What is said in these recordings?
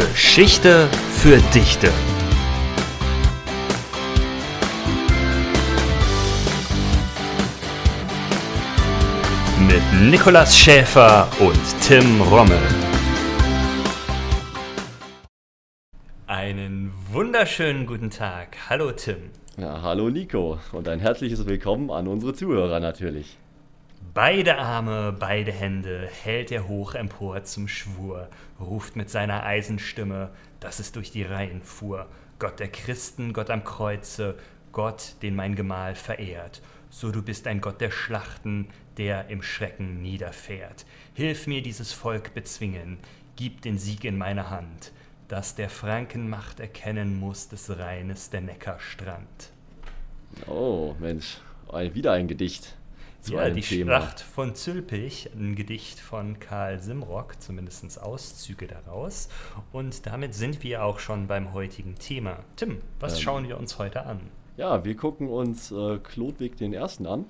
Geschichte für Dichte. Mit Nikolas Schäfer und Tim Rommel. Einen wunderschönen guten Tag. Hallo Tim. Ja, hallo Nico und ein herzliches Willkommen an unsere Zuhörer natürlich. Beide Arme, beide Hände hält er hoch empor zum Schwur, ruft mit seiner Eisenstimme, dass es durch die Reihen fuhr. Gott der Christen, Gott am Kreuze, Gott, den mein Gemahl verehrt. So du bist ein Gott der Schlachten, der im Schrecken niederfährt. Hilf mir dieses Volk bezwingen, gib den Sieg in meine Hand, dass der Frankenmacht erkennen muss des Rheines der Neckarstrand. Oh, Mensch, wieder ein Gedicht zu ja, die Thema. Schlacht von Zülpich, ein Gedicht von Karl Simrock, zumindest Auszüge daraus. Und damit sind wir auch schon beim heutigen Thema. Tim, was ähm, schauen wir uns heute an? Ja, wir gucken uns äh, Klodwig den Ersten an.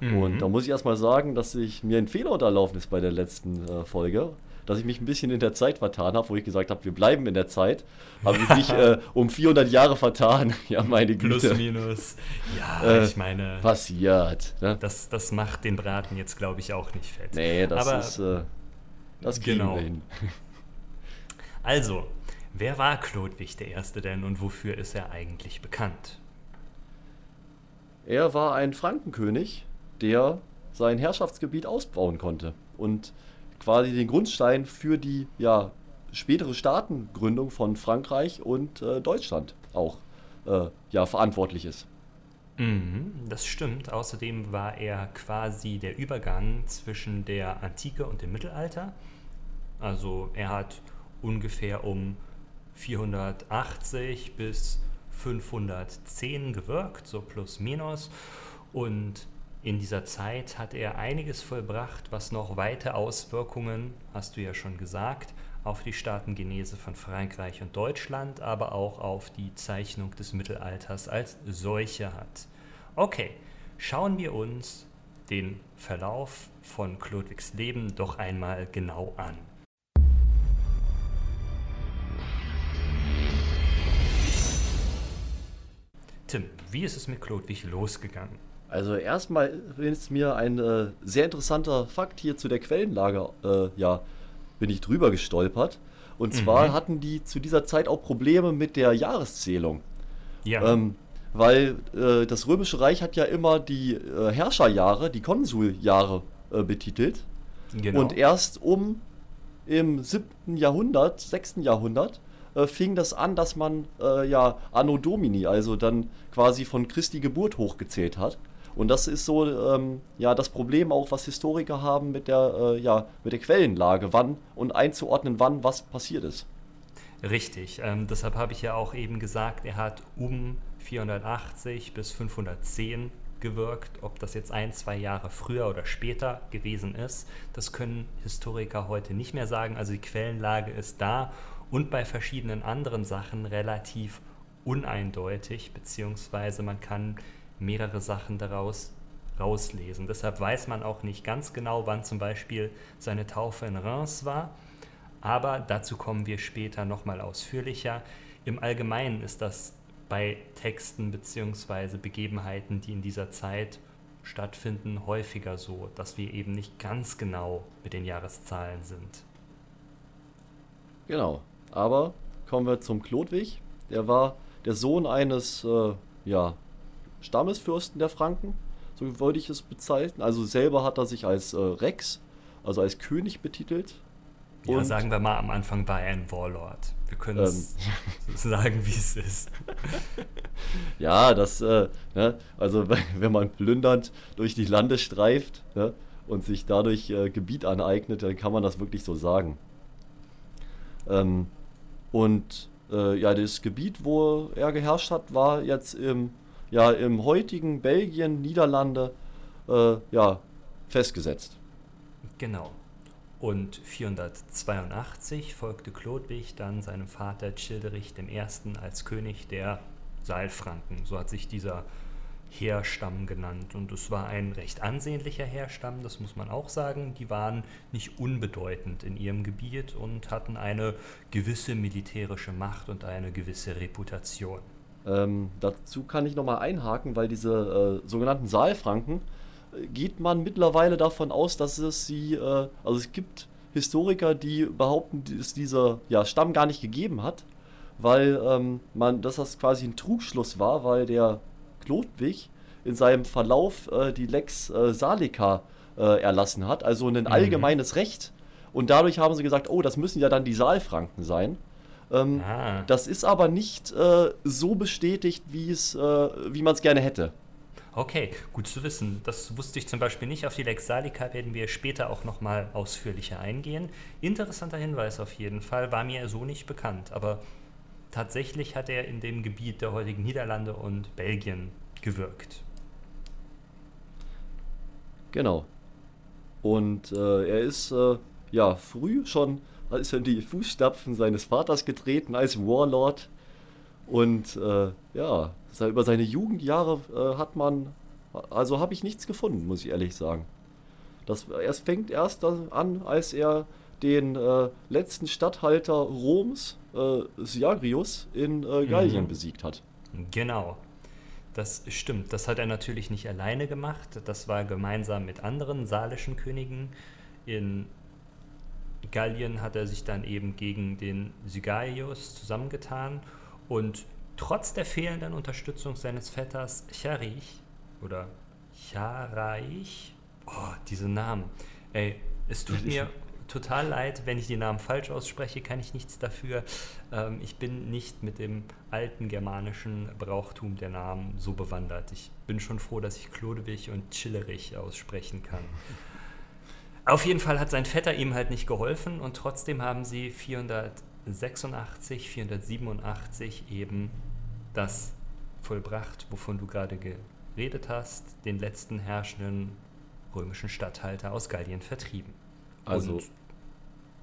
Mhm. Und da muss ich erstmal sagen, dass ich mir ein Fehler unterlaufen ist bei der letzten äh, Folge dass ich mich ein bisschen in der Zeit vertan habe, wo ich gesagt habe, wir bleiben in der Zeit. Habe ich mich äh, um 400 Jahre vertan. Ja, meine Güte. Plus, minus. Ja, äh, ich meine. Passiert. Ne? Das, das macht den Braten jetzt, glaube ich, auch nicht fett. Nee, das Aber, ist. Äh, das genau. wir hin. Also, wer war Chlodwig I. denn und wofür ist er eigentlich bekannt? Er war ein Frankenkönig, der sein Herrschaftsgebiet ausbauen konnte. Und quasi den Grundstein für die ja, spätere Staatengründung von Frankreich und äh, Deutschland auch äh, ja, verantwortlich ist. Mhm, das stimmt. Außerdem war er quasi der Übergang zwischen der Antike und dem Mittelalter. Also er hat ungefähr um 480 bis 510 gewirkt, so plus minus. Und in dieser Zeit hat er einiges vollbracht, was noch weite Auswirkungen, hast du ja schon gesagt, auf die Staatengenese von Frankreich und Deutschland, aber auch auf die Zeichnung des Mittelalters als solche hat. Okay, schauen wir uns den Verlauf von Chlodwigs Leben doch einmal genau an. Tim, wie ist es mit Chlodwig losgegangen? Also erstmal ist mir ein äh, sehr interessanter Fakt hier zu der Quellenlage, äh, ja, bin ich drüber gestolpert. Und zwar mhm. hatten die zu dieser Zeit auch Probleme mit der Jahreszählung. Ja. Ähm, weil äh, das Römische Reich hat ja immer die äh, Herrscherjahre, die Konsuljahre äh, betitelt. Genau. Und erst um im 7. Jahrhundert, 6. Jahrhundert, äh, fing das an, dass man ja Anno Domini, also dann quasi von Christi Geburt hochgezählt hat. Und das ist so ähm, ja, das Problem auch, was Historiker haben mit der, äh, ja, mit der Quellenlage, wann und einzuordnen, wann was passiert ist. Richtig, ähm, deshalb habe ich ja auch eben gesagt, er hat um 480 bis 510 gewirkt. Ob das jetzt ein, zwei Jahre früher oder später gewesen ist, das können Historiker heute nicht mehr sagen. Also die Quellenlage ist da und bei verschiedenen anderen Sachen relativ uneindeutig, beziehungsweise man kann mehrere Sachen daraus rauslesen. Deshalb weiß man auch nicht ganz genau, wann zum Beispiel seine Taufe in Reims war, aber dazu kommen wir später nochmal ausführlicher. Im Allgemeinen ist das bei Texten bzw. Begebenheiten, die in dieser Zeit stattfinden, häufiger so, dass wir eben nicht ganz genau mit den Jahreszahlen sind. Genau, aber kommen wir zum Chlodwig. Der war der Sohn eines äh, ja, Stammesfürsten der Franken, so würde ich es bezeichnen. Also selber hat er sich als äh, Rex, also als König betitelt. Ja, und sagen wir mal, am Anfang war er ein Warlord. Wir können es ähm, sagen, wie es ist. ja, das, äh, ne, also wenn man plündernd durch die Lande streift ne, und sich dadurch äh, Gebiet aneignet, dann kann man das wirklich so sagen. Ähm, und äh, ja, das Gebiet, wo er geherrscht hat, war jetzt im ja im heutigen Belgien, Niederlande äh, ja, festgesetzt. Genau. Und 482 folgte Chlodwig dann seinem Vater Childerich I. als König der Saalfranken. So hat sich dieser Heerstamm genannt. Und es war ein recht ansehnlicher Heerstamm, das muss man auch sagen. Die waren nicht unbedeutend in ihrem Gebiet und hatten eine gewisse militärische Macht und eine gewisse Reputation. Ähm, dazu kann ich nochmal einhaken, weil diese äh, sogenannten Saalfranken äh, geht man mittlerweile davon aus, dass es sie, äh, also es gibt Historiker, die behaupten, dass dieser ja, Stamm gar nicht gegeben hat, weil ähm, man, dass das quasi ein Trugschluss war, weil der Klodwig in seinem Verlauf äh, die Lex äh, Salica äh, erlassen hat, also ein mhm. allgemeines Recht. Und dadurch haben sie gesagt, oh, das müssen ja dann die Saalfranken sein. Ähm, ah. Das ist aber nicht äh, so bestätigt, wie es, äh, wie man es gerne hätte. Okay, gut zu wissen. Das wusste ich zum Beispiel nicht. Auf die Lex Salica werden wir später auch nochmal ausführlicher eingehen. Interessanter Hinweis auf jeden Fall, war mir so nicht bekannt. Aber tatsächlich hat er in dem Gebiet der heutigen Niederlande und Belgien gewirkt. Genau. Und äh, er ist äh, ja früh schon ist in die Fußstapfen seines Vaters getreten als Warlord. Und äh, ja, über seine Jugendjahre äh, hat man, also habe ich nichts gefunden, muss ich ehrlich sagen. Das, es fängt erst an, als er den äh, letzten Statthalter Roms, äh, Siagrius, in äh, Gallien mhm. besiegt hat. Genau. Das stimmt. Das hat er natürlich nicht alleine gemacht. Das war gemeinsam mit anderen salischen Königen. In Gallien hat er sich dann eben gegen den Sigaius zusammengetan und trotz der fehlenden Unterstützung seines Vetters Charich oder Charaich, oh, diese Namen, ey, es tut mir total leid, wenn ich die Namen falsch ausspreche, kann ich nichts dafür. Ähm, ich bin nicht mit dem alten germanischen Brauchtum der Namen so bewandert. Ich bin schon froh, dass ich Klodewig und Chillerich aussprechen kann. Auf jeden Fall hat sein Vetter ihm halt nicht geholfen und trotzdem haben sie 486, 487 eben das vollbracht, wovon du gerade geredet hast, den letzten herrschenden römischen Statthalter aus Gallien vertrieben. Also und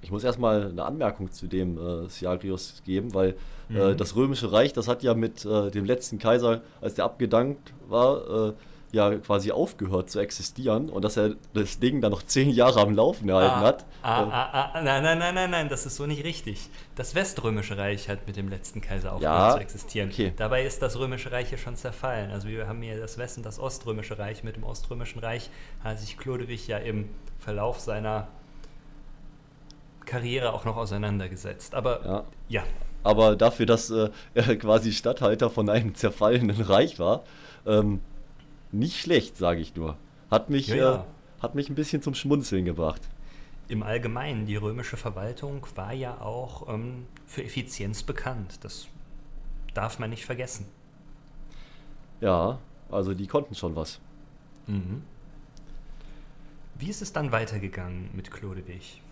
ich muss erstmal eine Anmerkung zu dem äh, Siagrius geben, weil äh, mhm. das Römische Reich, das hat ja mit äh, dem letzten Kaiser, als der abgedankt war, äh, ja quasi aufgehört zu existieren und dass er das Ding dann noch zehn Jahre am Laufen erhalten ah, hat. Ah, ah, ah, ah, nein, nein, nein, nein, nein, das ist so nicht richtig. Das Weströmische Reich hat mit dem letzten Kaiser aufgehört ja, zu existieren. Okay. Dabei ist das Römische Reich ja schon zerfallen. Also wir haben hier das West- und das Oströmische Reich. Mit dem Oströmischen Reich hat sich Chlodewig ja im Verlauf seiner Karriere auch noch auseinandergesetzt. Aber ja. ja. Aber dafür, dass äh, er quasi Statthalter von einem zerfallenen Reich war, ähm, nicht schlecht, sage ich nur. Hat mich, ja, ja. Äh, hat mich ein bisschen zum Schmunzeln gebracht. Im Allgemeinen, die römische Verwaltung war ja auch ähm, für Effizienz bekannt. Das darf man nicht vergessen. Ja, also die konnten schon was. Mhm. Wie ist es dann weitergegangen mit Chlodewig?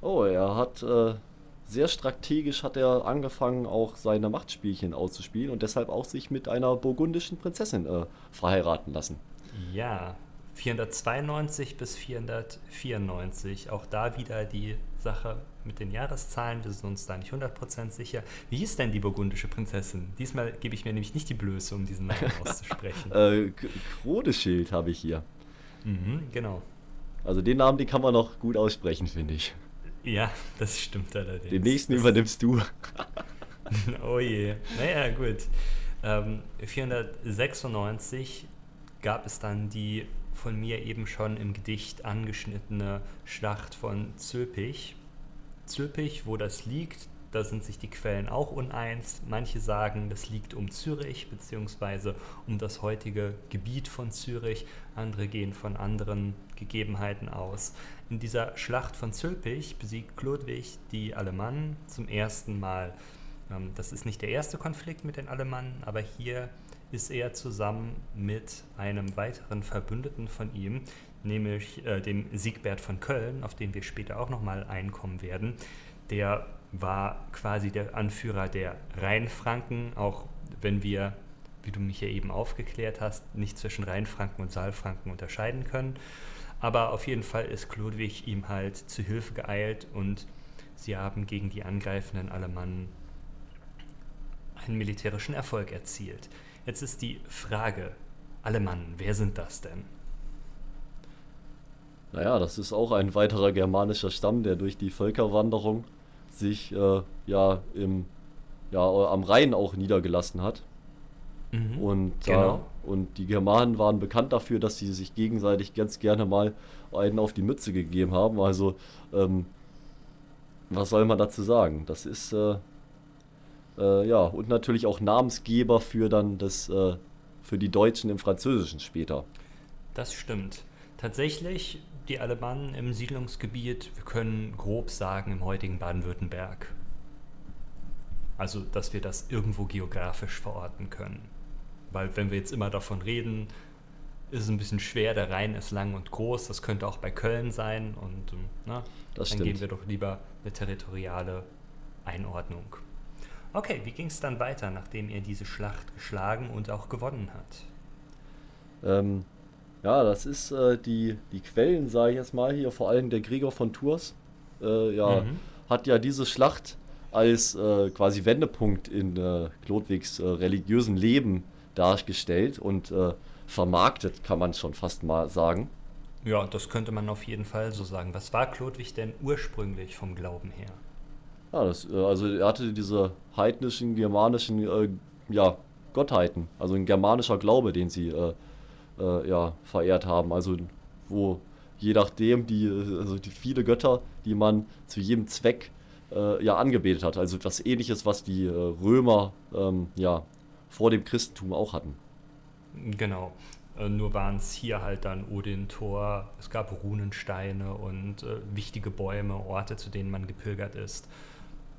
Oh, er hat äh, sehr strategisch hat er angefangen, auch seine Machtspielchen auszuspielen und deshalb auch sich mit einer burgundischen Prinzessin äh, verheiraten lassen. Ja, 492 bis 494. Auch da wieder die Sache mit den Jahreszahlen. Wir sind uns da nicht 100% sicher. Wie hieß denn die burgundische Prinzessin? Diesmal gebe ich mir nämlich nicht die Blöße, um diesen Namen auszusprechen. äh, Krodeschild habe ich hier. Mhm, genau. Also den Namen, den kann man noch gut aussprechen, finde ich. Ja, das stimmt allerdings. Den nächsten das übernimmst du. oh je. Naja, gut. Ähm, 496 gab es dann die von mir eben schon im Gedicht angeschnittene Schlacht von Zülpich. Zülpich, wo das liegt, da sind sich die Quellen auch uneins. Manche sagen, das liegt um Zürich bzw. um das heutige Gebiet von Zürich. Andere gehen von anderen Gegebenheiten aus. In dieser Schlacht von Zülpich besiegt Chlodwig die Alemannen zum ersten Mal. Ähm, das ist nicht der erste Konflikt mit den Alemannen, aber hier ist er zusammen mit einem weiteren Verbündeten von ihm, nämlich äh, dem Siegbert von Köln, auf den wir später auch nochmal einkommen werden. Der war quasi der Anführer der Rheinfranken, auch wenn wir, wie du mich ja eben aufgeklärt hast, nicht zwischen Rheinfranken und Saalfranken unterscheiden können. Aber auf jeden Fall ist Chlodwig ihm halt zu Hilfe geeilt und sie haben gegen die angreifenden Alemannen einen militärischen Erfolg erzielt. Jetzt ist die Frage, Alemannen, wer sind das denn? Naja, das ist auch ein weiterer germanischer Stamm, der durch die Völkerwanderung sich äh, ja, im, ja am Rhein auch niedergelassen hat. Mhm, und, genau. äh, und die Germanen waren bekannt dafür, dass sie sich gegenseitig ganz gerne mal einen auf die Mütze gegeben haben. Also, ähm, was soll man dazu sagen? Das ist, äh, äh, ja, und natürlich auch Namensgeber für dann das, äh, für die Deutschen im Französischen später. Das stimmt. Tatsächlich, die Alemannen im Siedlungsgebiet, wir können grob sagen, im heutigen Baden-Württemberg. Also, dass wir das irgendwo geografisch verorten können. Weil, wenn wir jetzt immer davon reden, ist es ein bisschen schwer, der Rhein ist lang und groß, das könnte auch bei Köln sein und ähm, na, dann stimmt. gehen wir doch lieber eine territoriale Einordnung. Okay, wie ging es dann weiter, nachdem er diese Schlacht geschlagen und auch gewonnen hat? Ähm, ja, das ist äh, die, die Quellen, sage ich jetzt mal hier, vor allem der Gregor von Tours, äh, ja, mhm. hat ja diese Schlacht als äh, quasi Wendepunkt in äh, Chlodwigs äh, religiösen Leben dargestellt und äh, vermarktet, kann man schon fast mal sagen. Ja, das könnte man auf jeden Fall so sagen. Was war Chlodwig denn ursprünglich vom Glauben her? Ja, das, also er hatte diese heidnischen, germanischen ja, Gottheiten, also ein germanischer Glaube, den sie äh, ja, verehrt haben. Also wo je nachdem die, also die viele Götter, die man zu jedem Zweck äh, ja angebetet hat. Also etwas ähnliches, was die äh, Römer ähm, ja vor dem Christentum auch hatten. Genau. Äh, nur waren es hier halt dann Odin, Thor, es gab Runensteine und äh, wichtige Bäume, Orte, zu denen man gepilgert ist.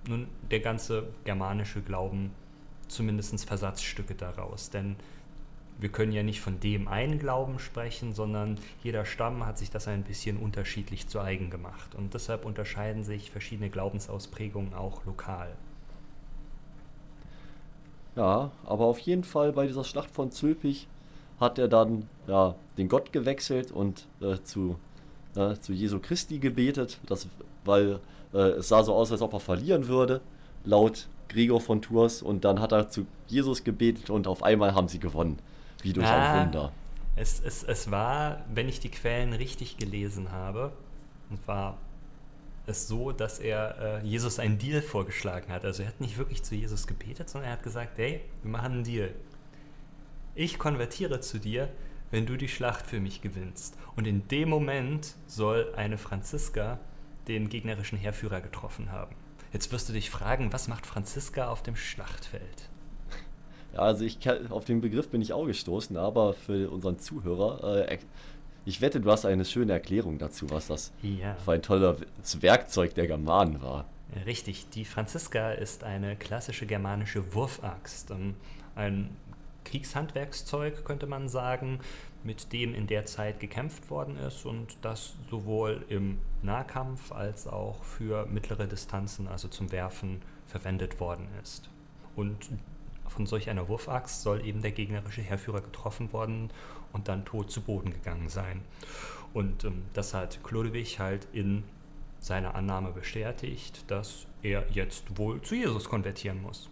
Nun, der ganze germanische Glauben, zumindest Versatzstücke daraus. Denn wir können ja nicht von dem einen Glauben sprechen, sondern jeder Stamm hat sich das ein bisschen unterschiedlich zu eigen gemacht. Und deshalb unterscheiden sich verschiedene Glaubensausprägungen auch lokal. Ja, aber auf jeden Fall bei dieser Schlacht von Zülpich hat er dann ja, den Gott gewechselt und äh, zu, äh, zu Jesu Christi gebetet, das, weil äh, es sah so aus, als ob er verlieren würde, laut Gregor von Tours. Und dann hat er zu Jesus gebetet und auf einmal haben sie gewonnen. Wie durch ah, ein Wunder. Es, es, es war, wenn ich die Quellen richtig gelesen habe, war es so, dass er äh, Jesus einen Deal vorgeschlagen hat. Also er hat nicht wirklich zu Jesus gebetet, sondern er hat gesagt, hey, wir machen einen Deal. Ich konvertiere zu dir, wenn du die Schlacht für mich gewinnst. Und in dem Moment soll eine Franziska den gegnerischen Heerführer getroffen haben. Jetzt wirst du dich fragen, was macht Franziska auf dem Schlachtfeld? Ja, also ich auf den Begriff bin ich auch gestoßen, aber für unseren Zuhörer, äh, ich wette, du hast eine schöne Erklärung dazu, was das ja. für ein tolles Werkzeug der Germanen war. Richtig, die Franziska ist eine klassische germanische Wurfaxt. Ähm, ein Kriegshandwerkszeug, könnte man sagen, mit dem in der Zeit gekämpft worden ist und das sowohl im Nahkampf als auch für mittlere Distanzen, also zum Werfen, verwendet worden ist. Und von solch einer Wurfaxt soll eben der gegnerische Heerführer getroffen worden und dann tot zu Boden gegangen sein. Und ähm, das hat Chlodewig halt in seiner Annahme bestätigt, dass er jetzt wohl zu Jesus konvertieren muss.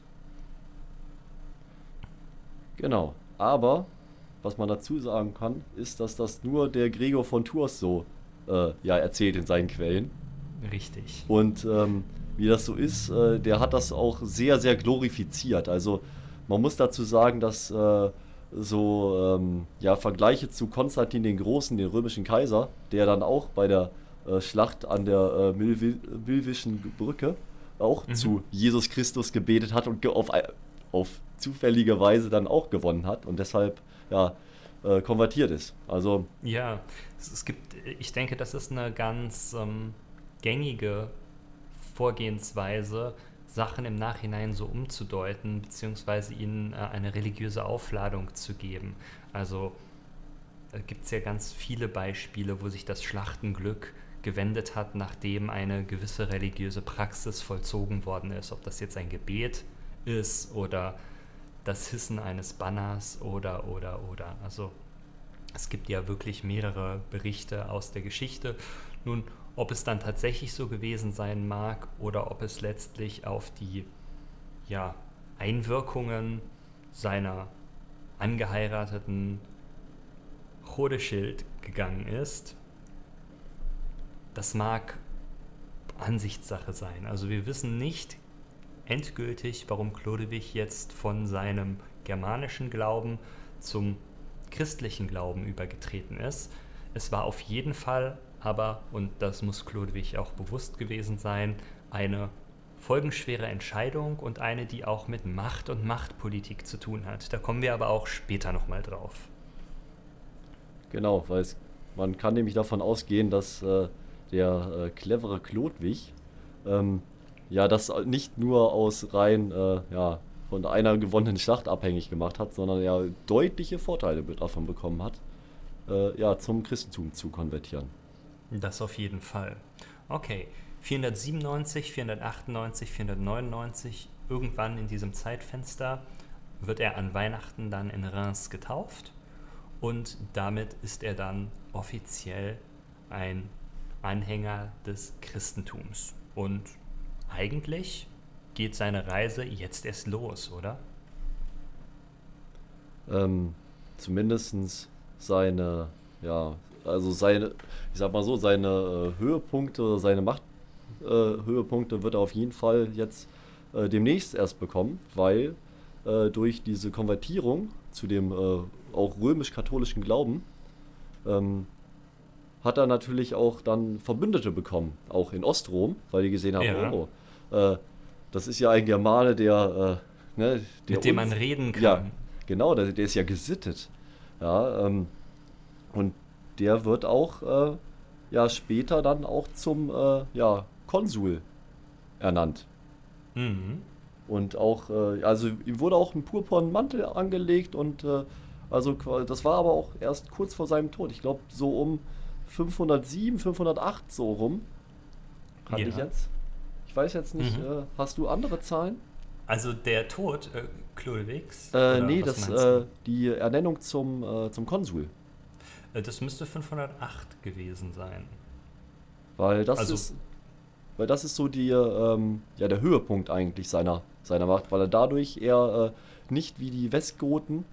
Genau, aber was man dazu sagen kann, ist, dass das nur der Gregor von Tours so äh, ja, erzählt in seinen Quellen. Richtig. Und ähm, wie das so ist, äh, der hat das auch sehr, sehr glorifiziert. Also man muss dazu sagen, dass äh, so ähm, ja, Vergleiche zu Konstantin den Großen, den römischen Kaiser, der dann auch bei der äh, Schlacht an der äh, Milvischen Brücke auch mhm. zu Jesus Christus gebetet hat und auf, auf zufällige Weise dann auch gewonnen hat und deshalb ja, äh, konvertiert ist. Also ja, es, es, gibt, ich denke, das ist eine ganz ähm, gängige Vorgehensweise, Sachen im Nachhinein so umzudeuten, beziehungsweise ihnen äh, eine religiöse Aufladung zu geben. Also äh, gibt es ja ganz viele Beispiele, wo sich das Schlachtenglück gewendet hat, nachdem eine gewisse religiöse Praxis vollzogen worden ist. Ob das jetzt ein Gebet ist oder das Hissen eines Banners oder, oder, oder. Also es gibt ja wirklich mehrere Berichte aus der Geschichte. Nun, ob es dann tatsächlich so gewesen sein mag oder ob es letztlich auf die ja, Einwirkungen seiner angeheirateten Chodeschild gegangen ist, das mag Ansichtssache sein. Also wir wissen nicht endgültig, warum Chlodewig jetzt von seinem germanischen Glauben zum christlichen Glauben übergetreten ist. Es war auf jeden Fall aber, und das muss Chlodewig auch bewusst gewesen sein, eine folgenschwere Entscheidung und eine, die auch mit Macht und Machtpolitik zu tun hat. Da kommen wir aber auch später nochmal drauf. Genau, weil es, man kann nämlich davon ausgehen, dass äh, der äh, clevere Chlodwig ähm, ja das nicht nur aus rein äh, ja, von einer gewonnenen Schlacht abhängig gemacht hat, sondern ja deutliche Vorteile davon bekommen hat, äh, ja, zum Christentum zu konvertieren. Das auf jeden Fall. Okay, 497, 498, 499, irgendwann in diesem Zeitfenster wird er an Weihnachten dann in Reims getauft und damit ist er dann offiziell ein Anhänger des Christentums. Und eigentlich geht seine Reise jetzt erst los, oder? Ähm, zumindest seine, ja, also seine, ich sag mal so, seine äh, Höhepunkte, seine Machthöhepunkte äh, wird er auf jeden Fall jetzt äh, demnächst erst bekommen, weil äh, durch diese Konvertierung zu dem äh, auch römisch-katholischen Glauben ähm, hat er natürlich auch dann Verbündete bekommen, auch in Ostrom, weil die gesehen haben, ja. oh, äh, das ist ja ein Germane, der, ne, der mit dem uns, man reden kann. Ja, genau, der, der ist ja gesittet. Ja, ähm, und der wird auch äh, ja später dann auch zum äh, ja, Konsul ernannt. Mhm. Und auch, äh, also ihm wurde auch ein purpurnen Mantel angelegt und äh, also das war aber auch erst kurz vor seinem Tod. Ich glaube so um 507, 508 so rum. Hatte ja. ich jetzt. Ich weiß jetzt nicht, mhm. äh, hast du andere Zahlen? Also der Tod äh, Chlodwigs? Äh, nee, das, äh, die Ernennung zum, äh, zum Konsul. Äh, das müsste 508 gewesen sein. Weil das also, ist. Weil das ist so die, ähm, ja, der Höhepunkt eigentlich seiner, seiner Macht, weil er dadurch eher äh, nicht wie die Westgoten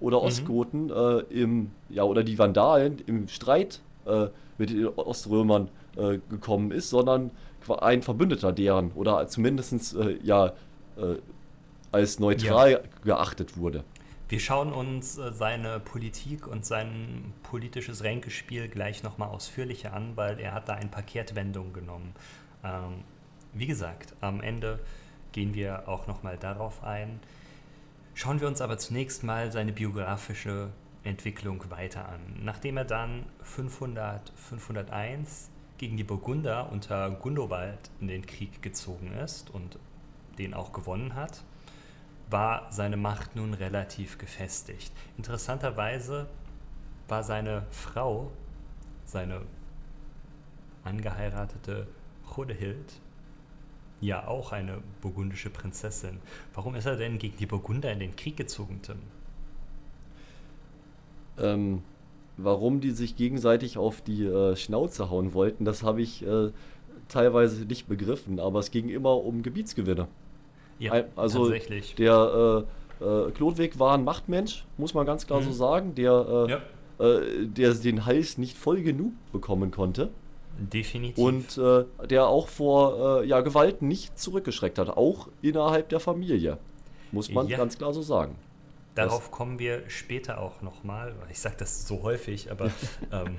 oder mhm. Ostgoten mhm. äh, im, ja, oder die Vandalen im Streit äh, mit den Oströmern äh, gekommen ist, sondern ein Verbündeter deren oder zumindest äh, ja als neutral ja. geachtet wurde. Wir schauen uns äh, seine Politik und sein politisches Ränkespiel gleich nochmal ausführlicher an, weil er hat da ein paar Kehrtwendungen genommen. Ähm, wie gesagt, am Ende gehen wir auch nochmal darauf ein. Schauen wir uns aber zunächst mal seine biografische Entwicklung weiter an. Nachdem er dann 500, 501 gegen die Burgunder unter Gundobald in den Krieg gezogen ist und den auch gewonnen hat, war seine Macht nun relativ gefestigt. Interessanterweise war seine Frau, seine angeheiratete Chodehild, ja auch eine burgundische Prinzessin. Warum ist er denn gegen die Burgunder in den Krieg gezogen, Tim? Ähm, warum die sich gegenseitig auf die äh, Schnauze hauen wollten, das habe ich äh, teilweise nicht begriffen, aber es ging immer um Gebietsgewinne. Ja, also tatsächlich. Der äh, äh, Klodwig war ein Machtmensch, muss man ganz klar mhm. so sagen, der, äh, ja. äh, der den Hals nicht voll genug bekommen konnte. Definitiv. Und äh, der auch vor äh, ja, Gewalt nicht zurückgeschreckt hat, auch innerhalb der Familie. Muss man ja. ganz klar so sagen. Darauf Was? kommen wir später auch nochmal. Ich sage das so häufig, aber ähm,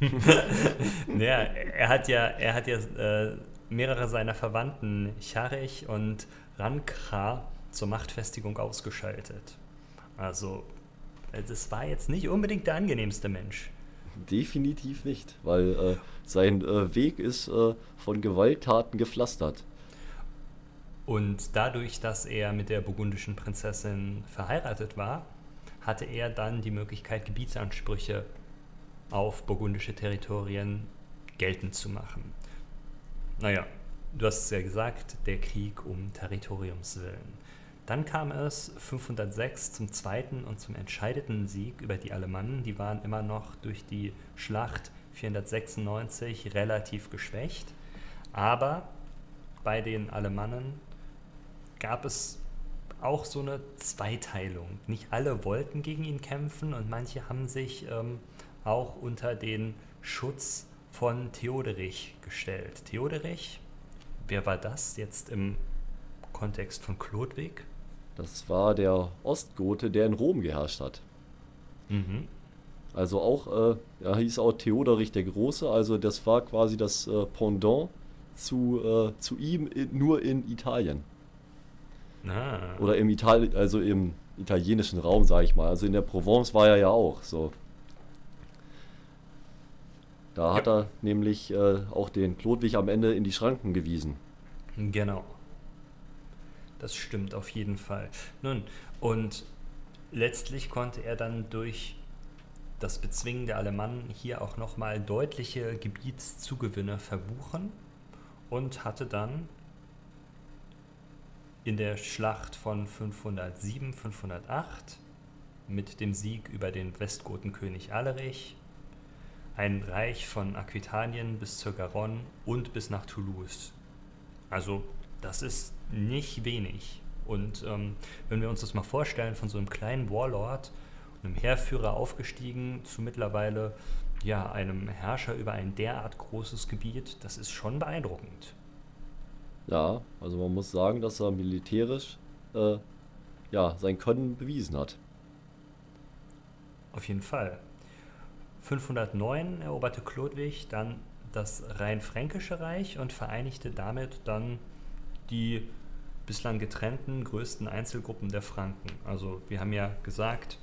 ja, er hat ja, er hat ja äh, mehrere seiner Verwandten, Charich und Rankra, zur Machtfestigung ausgeschaltet. Also, das war jetzt nicht unbedingt der angenehmste Mensch. Definitiv nicht, weil äh, sein äh, Weg ist äh, von Gewalttaten gepflastert. Und dadurch, dass er mit der burgundischen Prinzessin verheiratet war, hatte er dann die Möglichkeit, Gebietsansprüche auf burgundische Territorien geltend zu machen. Naja, du hast es ja gesagt, der Krieg um Territoriumswillen. Dann kam es 506 zum zweiten und zum entscheidenden Sieg über die Alemannen. Die waren immer noch durch die Schlacht 496 relativ geschwächt. Aber bei den Alemannen gab es auch so eine Zweiteilung. Nicht alle wollten gegen ihn kämpfen und manche haben sich ähm, auch unter den Schutz von Theoderich gestellt. Theoderich, wer war das jetzt im Kontext von Chlodwig? Das war der Ostgote, der in Rom geherrscht hat. Mhm. Also auch, äh, er hieß auch Theoderich der Große, also das war quasi das äh, Pendant zu, äh, zu ihm in, nur in Italien. Ah. Oder im Italien, also im italienischen Raum, sage ich mal. Also in der Provence war er ja auch so. Da ja. hat er nämlich äh, auch den Klodwig am Ende in die Schranken gewiesen. Genau. Das stimmt auf jeden Fall. Nun, und letztlich konnte er dann durch das Bezwingen der Alemannen hier auch nochmal deutliche Gebietszugewinne verbuchen und hatte dann in der Schlacht von 507, 508 mit dem Sieg über den Westgotenkönig Alerich ein Reich von Aquitanien bis zur Garonne und bis nach Toulouse. Also das ist nicht wenig. Und ähm, wenn wir uns das mal vorstellen, von so einem kleinen Warlord, einem Heerführer aufgestiegen zu mittlerweile ja, einem Herrscher über ein derart großes Gebiet, das ist schon beeindruckend. Ja, also man muss sagen, dass er militärisch äh, ja, sein Können bewiesen hat. Auf jeden Fall. 509 eroberte Chlodwig dann das Rhein-Fränkische Reich und vereinigte damit dann die bislang getrennten größten Einzelgruppen der Franken. Also wir haben ja gesagt,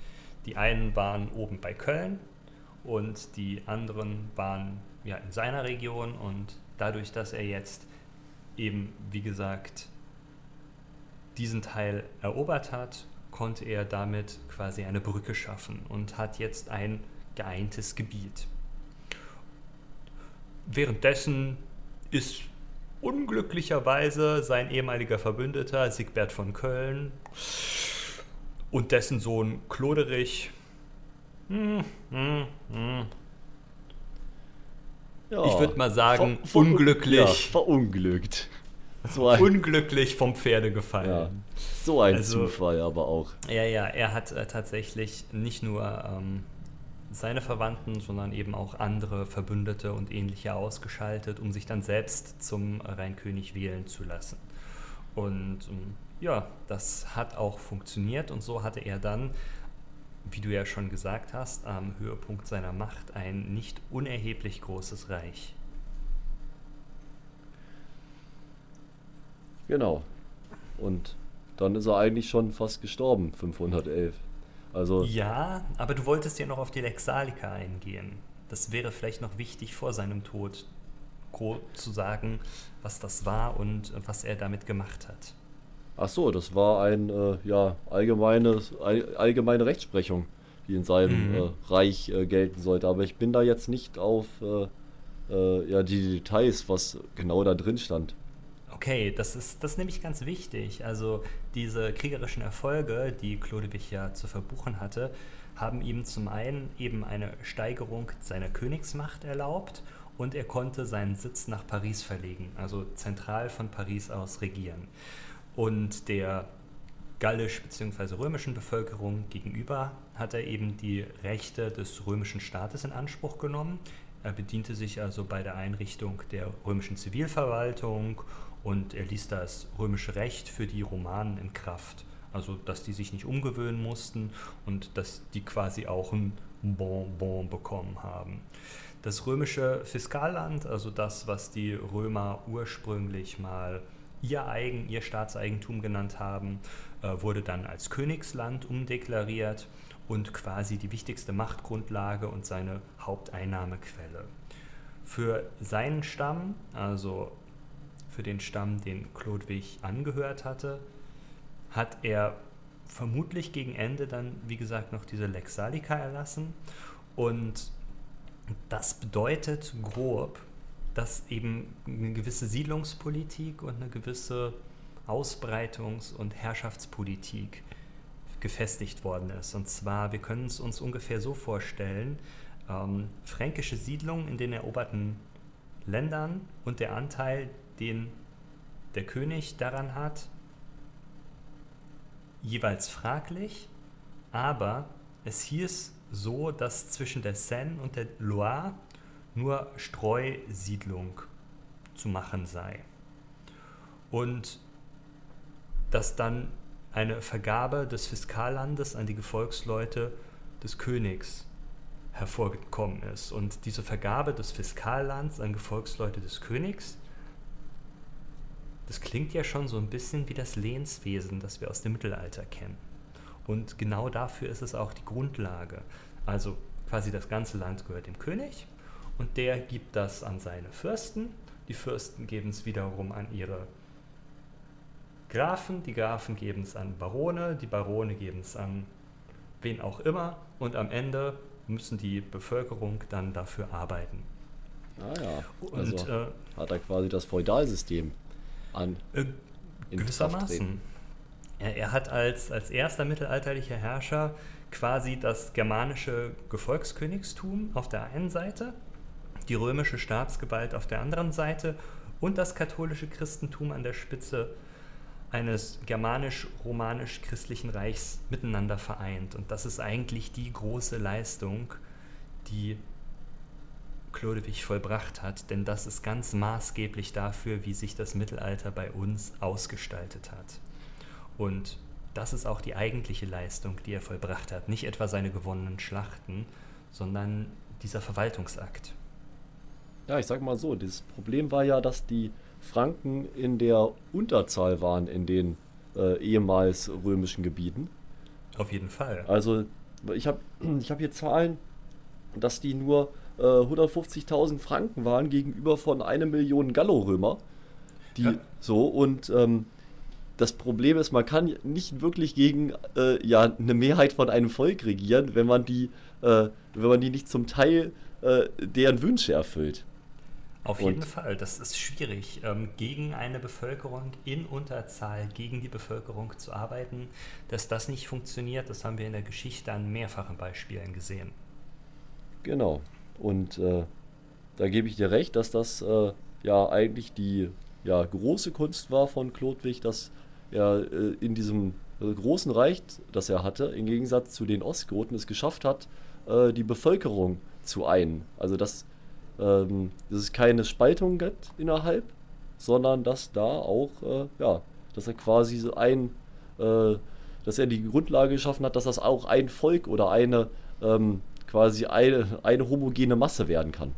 die einen waren oben bei Köln und die anderen waren ja in seiner Region und dadurch, dass er jetzt eben, wie gesagt, diesen Teil erobert hat, konnte er damit quasi eine Brücke schaffen und hat jetzt ein geeintes Gebiet. Währenddessen ist unglücklicherweise sein ehemaliger Verbündeter Sigbert von Köln und dessen Sohn Kloderich hm, hm, hm. Ja, ich würde mal sagen, ver, ver, unglücklich. Ja, verunglückt. So ein, unglücklich vom Pferde gefallen. Ja, so ein also, Zufall aber auch. Ja, ja, er hat äh, tatsächlich nicht nur ähm, seine Verwandten, sondern eben auch andere Verbündete und ähnliche ausgeschaltet, um sich dann selbst zum Rheinkönig wählen zu lassen. Und ähm, ja, das hat auch funktioniert und so hatte er dann, wie du ja schon gesagt hast, am Höhepunkt seiner Macht ein nicht unerheblich großes Reich. Genau. Und dann ist er eigentlich schon fast gestorben, 511. Also ja, aber du wolltest ja noch auf die Lexalika eingehen. Das wäre vielleicht noch wichtig vor seinem Tod grob zu sagen, was das war und was er damit gemacht hat. Ach so, das war ein äh, ja allgemeine allgemeine Rechtsprechung, die in seinem mhm. äh, Reich äh, gelten sollte. Aber ich bin da jetzt nicht auf äh, äh, ja die Details, was genau da drin stand. Okay, das ist, das ist nämlich ganz wichtig. Also diese kriegerischen Erfolge, die Chlodewig ja zu verbuchen hatte, haben ihm zum einen eben eine Steigerung seiner Königsmacht erlaubt und er konnte seinen Sitz nach Paris verlegen, also zentral von Paris aus regieren. Und der gallisch bzw. römischen Bevölkerung gegenüber hat er eben die Rechte des römischen Staates in Anspruch genommen. Er bediente sich also bei der Einrichtung der römischen Zivilverwaltung und er ließ das römische Recht für die Romanen in Kraft. Also, dass die sich nicht umgewöhnen mussten und dass die quasi auch ein Bonbon bekommen haben. Das römische Fiskalland, also das, was die Römer ursprünglich mal ihr Eigen, ihr Staatseigentum genannt haben, äh, wurde dann als Königsland umdeklariert und quasi die wichtigste Machtgrundlage und seine Haupteinnahmequelle. Für seinen Stamm, also für den Stamm, den Chlodwig angehört hatte, hat er vermutlich gegen Ende dann, wie gesagt, noch diese Lex erlassen. Und das bedeutet grob, dass eben eine gewisse Siedlungspolitik und eine gewisse Ausbreitungs- und Herrschaftspolitik gefestigt worden ist. Und zwar, wir können es uns ungefähr so vorstellen, ähm, fränkische Siedlungen in den eroberten Ländern und der Anteil, den der König daran hat, jeweils fraglich, aber es hieß so, dass zwischen der Seine und der Loire nur Streusiedlung zu machen sei. Und dass dann eine Vergabe des Fiskallandes an die Gefolgsleute des Königs hervorgekommen ist. Und diese Vergabe des Fiskallands an Gefolgsleute des Königs, das klingt ja schon so ein bisschen wie das Lehnswesen, das wir aus dem Mittelalter kennen. Und genau dafür ist es auch die Grundlage. Also quasi das ganze Land gehört dem König und der gibt das an seine Fürsten. Die Fürsten geben es wiederum an ihre Grafen, die Grafen geben es an Barone, die Barone geben es an wen auch immer und am Ende müssen die Bevölkerung dann dafür arbeiten. Ah ja, also und, äh, hat er quasi das Feudalsystem an. Äh, gewissermaßen. Er, er, hat als, als erster mittelalterlicher Herrscher quasi das germanische Gefolgskönigstum auf der einen Seite die römische Staatsgewalt auf der anderen Seite und das katholische Christentum an der Spitze eines germanisch-romanisch-christlichen Reichs miteinander vereint. Und das ist eigentlich die große Leistung, die Chlodewig vollbracht hat, denn das ist ganz maßgeblich dafür, wie sich das Mittelalter bei uns ausgestaltet hat. Und das ist auch die eigentliche Leistung, die er vollbracht hat. Nicht etwa seine gewonnenen Schlachten, sondern dieser Verwaltungsakt. Ja, ich sag mal so, das Problem war ja, dass die Franken in der Unterzahl waren in den äh, ehemals römischen Gebieten. Auf jeden Fall. Also ich habe ich hab hier Zahlen, dass die nur äh, 150.000 Franken waren gegenüber von einer Million Gallorömer. Die ja. so und ähm, das Problem ist, man kann nicht wirklich gegen äh, ja, eine Mehrheit von einem Volk regieren, wenn man die, äh, wenn man die nicht zum Teil äh, deren Wünsche erfüllt. Auf und jeden Fall, das ist schwierig, ähm, gegen eine Bevölkerung in Unterzahl, gegen die Bevölkerung zu arbeiten. Dass das nicht funktioniert, das haben wir in der Geschichte an mehrfachen Beispielen gesehen. Genau. Und äh, da gebe ich dir recht, dass das äh, ja eigentlich die ja, große Kunst war von Chlodwig, dass er äh, in diesem äh, großen Reich, das er hatte, im Gegensatz zu den Ostgoten, es geschafft hat, äh, die Bevölkerung zu einen. Also dass ähm, dass es keine Spaltung gibt innerhalb, sondern dass da auch, äh, ja, dass er quasi so ein, dass er die Grundlage geschaffen hat, dass das auch ein Volk oder eine, ähm, quasi eine, eine homogene Masse werden kann.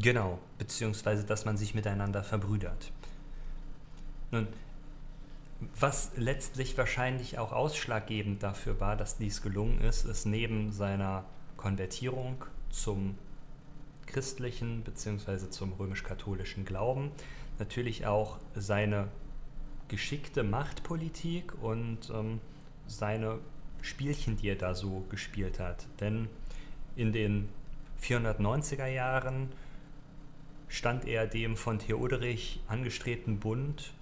Genau, beziehungsweise dass man sich miteinander verbrüdert. Nun, was letztlich wahrscheinlich auch ausschlaggebend dafür war, dass dies gelungen ist, ist neben seiner Konvertierung zum christlichen bzw. zum römisch-katholischen Glauben, natürlich auch seine geschickte Machtpolitik und ähm, seine Spielchen, die er da so gespielt hat. Denn in den 490er Jahren stand er dem von Theoderich angestrebten Bund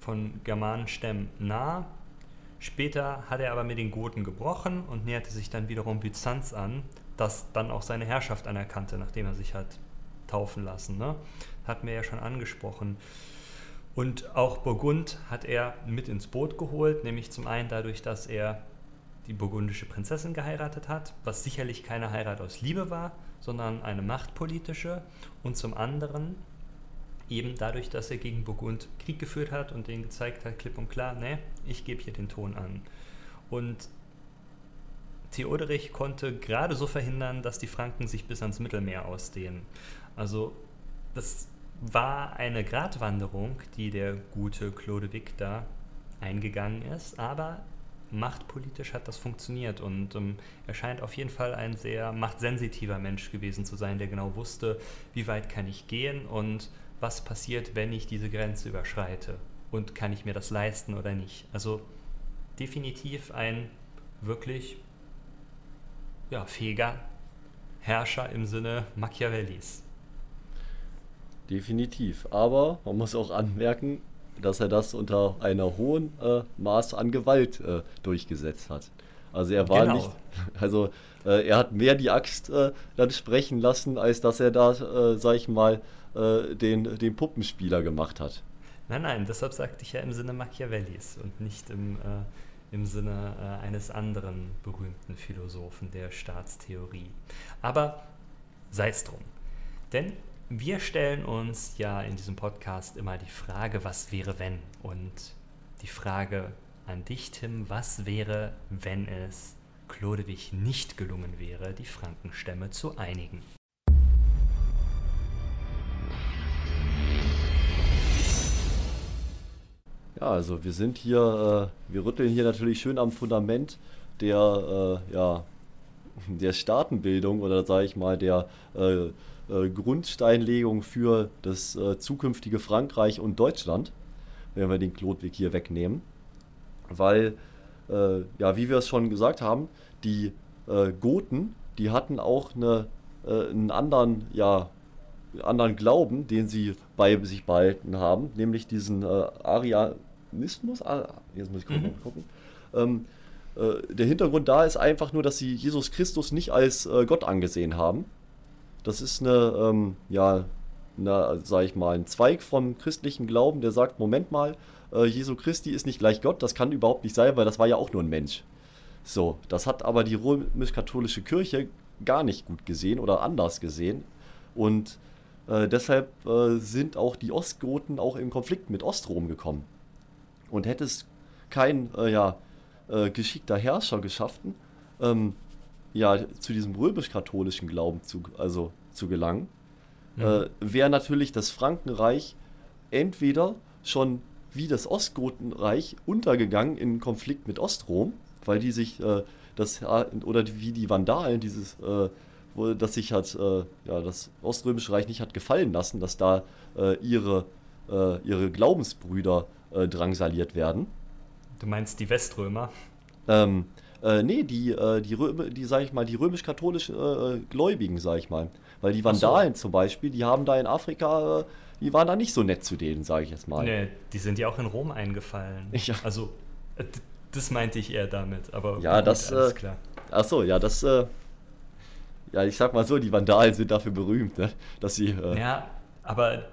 von Germanenstämmen nah. Später hat er aber mit den Goten gebrochen und näherte sich dann wiederum Byzanz an, das dann auch seine Herrschaft anerkannte, nachdem er sich hat taufen lassen. Ne? Hatten wir ja schon angesprochen. Und auch Burgund hat er mit ins Boot geholt, nämlich zum einen dadurch, dass er die burgundische Prinzessin geheiratet hat, was sicherlich keine Heirat aus Liebe war, sondern eine machtpolitische. Und zum anderen eben dadurch, dass er gegen Burgund Krieg geführt hat und denen gezeigt hat, klipp und klar, ne, ich gebe hier den Ton an. Und Theoderich konnte gerade so verhindern, dass die Franken sich bis ans Mittelmeer ausdehnen. Also das war eine Gratwanderung, die der gute Chlodewig da eingegangen ist, aber machtpolitisch hat das funktioniert und ähm, er scheint auf jeden Fall ein sehr machtsensitiver Mensch gewesen zu sein, der genau wusste, wie weit kann ich gehen und was passiert, wenn ich diese Grenze überschreite und kann ich mir das leisten oder nicht. Also definitiv ein wirklich ja, fähiger Herrscher im Sinne Machiavellis. Definitiv. Aber man muss auch anmerken, dass er das unter einer hohen äh, Maß an Gewalt äh, durchgesetzt hat. Also er war genau. nicht, also äh, er hat mehr die Axt äh, dann sprechen lassen, als dass er da, äh, sag ich mal, äh, den, den Puppenspieler gemacht hat. Nein, nein, deshalb sagte ich ja im Sinne Machiavellis und nicht im im Sinne äh, eines anderen berühmten Philosophen der Staatstheorie. Aber sei es drum. Denn wir stellen uns ja in diesem Podcast immer die Frage, was wäre wenn? Und die Frage an dich, Tim, was wäre, wenn es Chlodewig nicht gelungen wäre, die Frankenstämme zu einigen? Ja, also wir sind hier, äh, wir rütteln hier natürlich schön am Fundament der, äh, ja, der Staatenbildung oder sage ich mal der äh, äh, Grundsteinlegung für das äh, zukünftige Frankreich und Deutschland, wenn wir den Klotweg hier wegnehmen. Weil, äh, ja, wie wir es schon gesagt haben, die Goten, die hatten auch eine, einen anderen, ja, anderen Glauben, den sie bei sich behalten haben, nämlich diesen Aria Nismus, ah, jetzt muss ich gucken. Mhm. gucken. Ähm, äh, der Hintergrund da ist einfach nur, dass sie Jesus Christus nicht als äh, Gott angesehen haben. Das ist eine, ähm, ja, eine, sag ich mal, ein Zweig vom christlichen Glauben, der sagt, Moment mal, äh, Jesu Christi ist nicht gleich Gott, das kann überhaupt nicht sein, weil das war ja auch nur ein Mensch. So, das hat aber die römisch-katholische Kirche gar nicht gut gesehen oder anders gesehen. Und äh, deshalb äh, sind auch die Ostgoten auch im Konflikt mit Ostrom gekommen. Und hätte es kein äh, ja, äh, geschickter Herrscher geschaffen, ähm, ja, zu diesem römisch-katholischen Glauben zu, also zu gelangen, mhm. äh, wäre natürlich das Frankenreich entweder schon wie das Ostgotenreich untergegangen in Konflikt mit Ostrom, weil die sich äh, das oder wie die Vandalen dieses äh, wo, dass sich hat äh, ja das Oströmische Reich nicht hat gefallen lassen, dass da äh, ihre äh, ihre Glaubensbrüder äh, drangsaliert werden. Du meinst die Weströmer? Ähm, äh, nee, die, äh, die, Röm, die, sag ich mal, die römisch-katholischen äh, Gläubigen, sag ich mal. Weil die Vandalen so. zum Beispiel, die haben da in Afrika, äh, die waren da nicht so nett zu denen, sage ich jetzt mal. Nee, die sind ja auch in Rom eingefallen. Ja. Also, äh, das meinte ich eher damit, aber ja, gut, das, alles klar. Ach so, ja, das, ja, ich sag mal so, die Vandalen sind dafür berühmt, ne? dass sie. ja, aber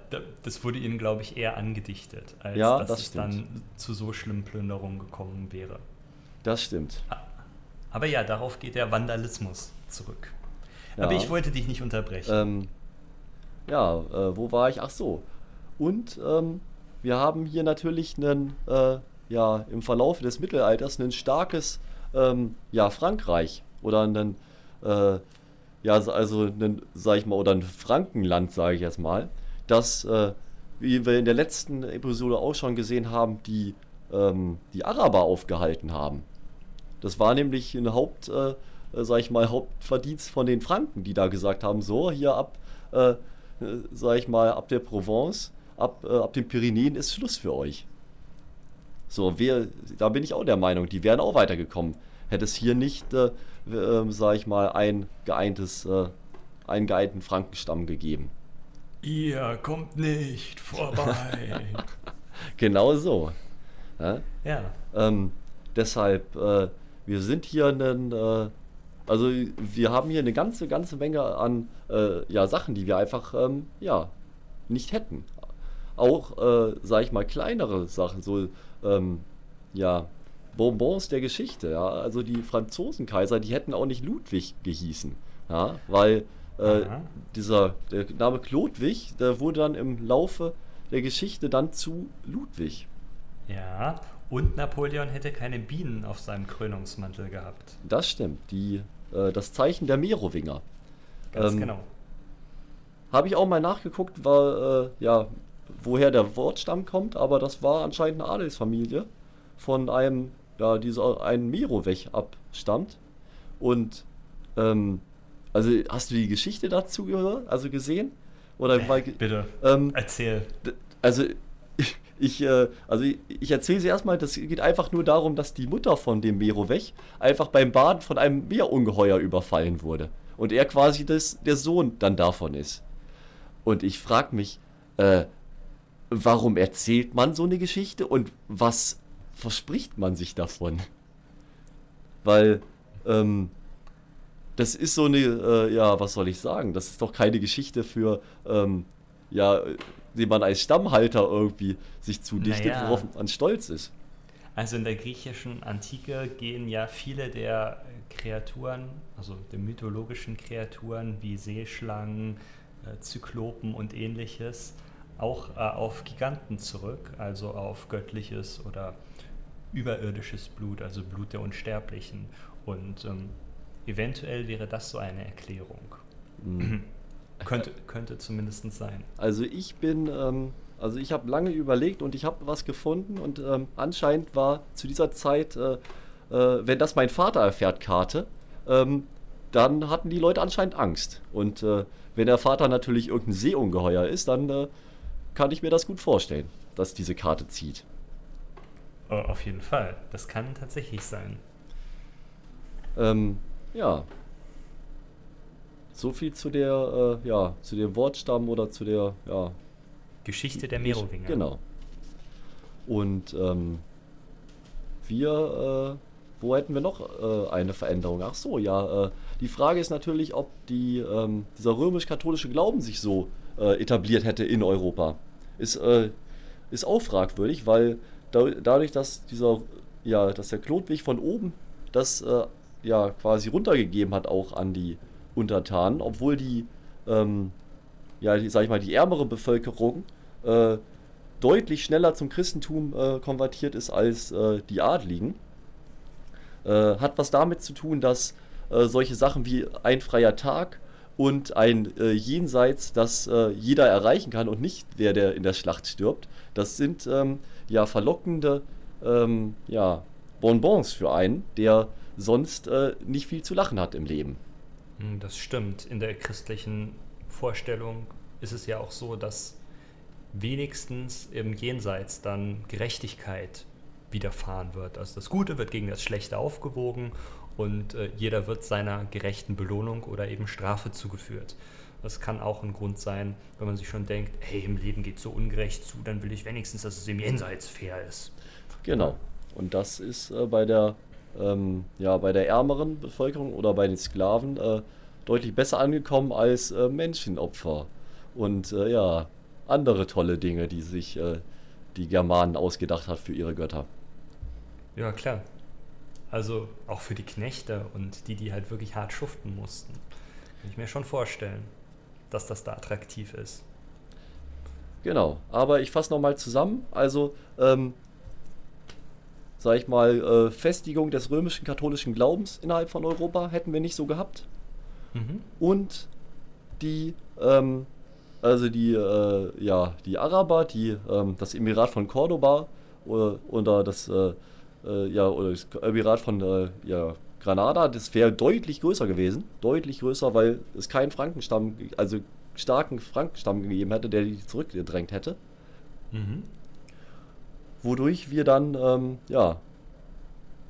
das wurde ihnen, glaube ich, eher angedichtet, als ja, dass das es dann zu so schlimmen Plünderungen gekommen wäre. Das stimmt. Aber ja, darauf geht der Vandalismus zurück. Ja. Aber ich wollte dich nicht unterbrechen. Ähm, ja, äh, wo war ich? Ach so. Und ähm, wir haben hier natürlich einen, äh, ja, im Verlauf des Mittelalters ein starkes, ähm, ja, Frankreich oder einen, äh, ja, also ein, sag ich mal, oder ein Frankenland, sage ich jetzt mal, dass, äh, wie wir in der letzten Episode auch schon gesehen haben, die, ähm, die Araber aufgehalten haben. Das war nämlich ein Haupt, äh, sag ich mal, Hauptverdienst von den Franken, die da gesagt haben, so, hier ab, äh, sag ich mal, ab der Provence, ab, äh, ab den Pyrenäen ist Schluss für euch. So, wir, da bin ich auch der Meinung, die wären auch weitergekommen. Hätte es hier nicht, äh, äh, sag ich mal, ein geeintes, äh, einen geeinten Frankenstamm gegeben. Ihr kommt nicht vorbei. genau so. Ja. ja. Ähm, deshalb, äh, wir sind hier ein, äh, also wir haben hier eine ganze, ganze Menge an äh, ja, Sachen, die wir einfach, ähm, ja, nicht hätten. Auch, äh, sag ich mal, kleinere Sachen, so, ähm, ja, Bonbons der Geschichte, ja. Also die Franzosenkaiser, die hätten auch nicht Ludwig gehießen, ja, weil äh, dieser, der Name Chlodwig, der wurde dann im Laufe der Geschichte dann zu Ludwig. Ja, und Napoleon hätte keine Bienen auf seinem Krönungsmantel gehabt. Das stimmt, die, äh, das Zeichen der Merowinger. Ganz ähm, genau. Habe ich auch mal nachgeguckt, war, äh, ja, woher der Wortstamm kommt, aber das war anscheinend eine Adelsfamilie von einem, ja, dieser ein Merowech abstammt. Und ähm, also hast du die Geschichte dazu gehört, also gesehen? Oder mal, Bitte. Ähm, Erzähl. Also ich, äh, also ich, ich erzähle sie erstmal, das geht einfach nur darum, dass die Mutter von dem Merovech einfach beim Baden von einem Meerungeheuer überfallen wurde. Und er quasi das, der Sohn dann davon ist. Und ich frage mich, äh, warum erzählt man so eine Geschichte und was verspricht man sich davon? Weil, ähm, das ist so eine, äh, ja, was soll ich sagen? Das ist doch keine Geschichte für, ähm, ja, die man als Stammhalter irgendwie sich zudichtet, naja. worauf man stolz ist. Also in der griechischen Antike gehen ja viele der Kreaturen, also der mythologischen Kreaturen wie Seeschlangen, äh, Zyklopen und ähnliches, auch äh, auf Giganten zurück, also auf göttliches oder überirdisches Blut, also Blut der Unsterblichen. Und ähm, eventuell wäre das so eine Erklärung. Mhm. könnte, könnte zumindest sein. Also ich bin, ähm, also ich habe lange überlegt und ich habe was gefunden und ähm, anscheinend war zu dieser Zeit, äh, äh, wenn das mein Vater erfährt, Karte, ähm, dann hatten die Leute anscheinend Angst. Und äh, wenn der Vater natürlich irgendein Seeungeheuer ist, dann äh, kann ich mir das gut vorstellen, dass diese Karte zieht. Oh, auf jeden Fall. Das kann tatsächlich sein. Ähm, ja. So viel zu der, äh, ja, zu dem Wortstamm oder zu der, ja. Geschichte der Merowinger. Genau. Und ähm, wir, äh, wo hätten wir noch äh, eine Veränderung? Ach so, ja. Äh, die Frage ist natürlich, ob die, ähm, dieser römisch-katholische Glauben sich so äh, etabliert hätte in Europa. Ist, äh, ist auch fragwürdig, weil da, dadurch, dass dieser, ja, dass der Klotwig von oben das äh, ja quasi runtergegeben hat auch an die Untertanen, obwohl die, ähm, ja, die, sag ich mal, die ärmere Bevölkerung äh, deutlich schneller zum Christentum äh, konvertiert ist als äh, die Adligen. Äh, hat was damit zu tun, dass äh, solche Sachen wie ein freier Tag und ein äh, Jenseits, das jeder erreichen kann und nicht der, der in der Schlacht stirbt. Das sind ähm, ja verlockende ähm, ja, Bonbons für einen, der sonst äh, nicht viel zu lachen hat im Leben. Hm, das stimmt. In der christlichen Vorstellung ist es ja auch so, dass wenigstens im Jenseits dann Gerechtigkeit widerfahren wird. Also das Gute wird gegen das Schlechte aufgewogen und äh, jeder wird seiner gerechten Belohnung oder eben Strafe zugeführt. Das kann auch ein Grund sein, wenn man sich schon denkt, hey, im Leben geht so ungerecht zu, dann will ich wenigstens, dass es im Jenseits fair ist. Genau. Und das ist äh, bei der ähm, ja, bei der ärmeren Bevölkerung oder bei den Sklaven äh, deutlich besser angekommen als äh, Menschenopfer. Und äh, ja, andere tolle Dinge, die sich äh, die Germanen ausgedacht hat für ihre Götter. Ja, klar. Also auch für die Knechte und die, die halt wirklich hart schuften mussten. Kann ich mir schon vorstellen, dass das da attraktiv ist. Genau, aber ich fasse nochmal zusammen. Also, ähm, sag ich mal, äh, Festigung des römischen katholischen Glaubens innerhalb von Europa hätten wir nicht so gehabt. Mhm. Und die, ähm, also die, äh, ja, die Araber, die, ähm, das Emirat von Cordoba oder, oder das äh, äh, ja, oder das Emirat von äh, ja, Granada, das wäre deutlich größer gewesen. Deutlich größer, weil es keinen Frankenstamm, also starken Frankenstamm gegeben hätte, der die zurückgedrängt hätte. Mhm. Wodurch wir dann, ähm, ja,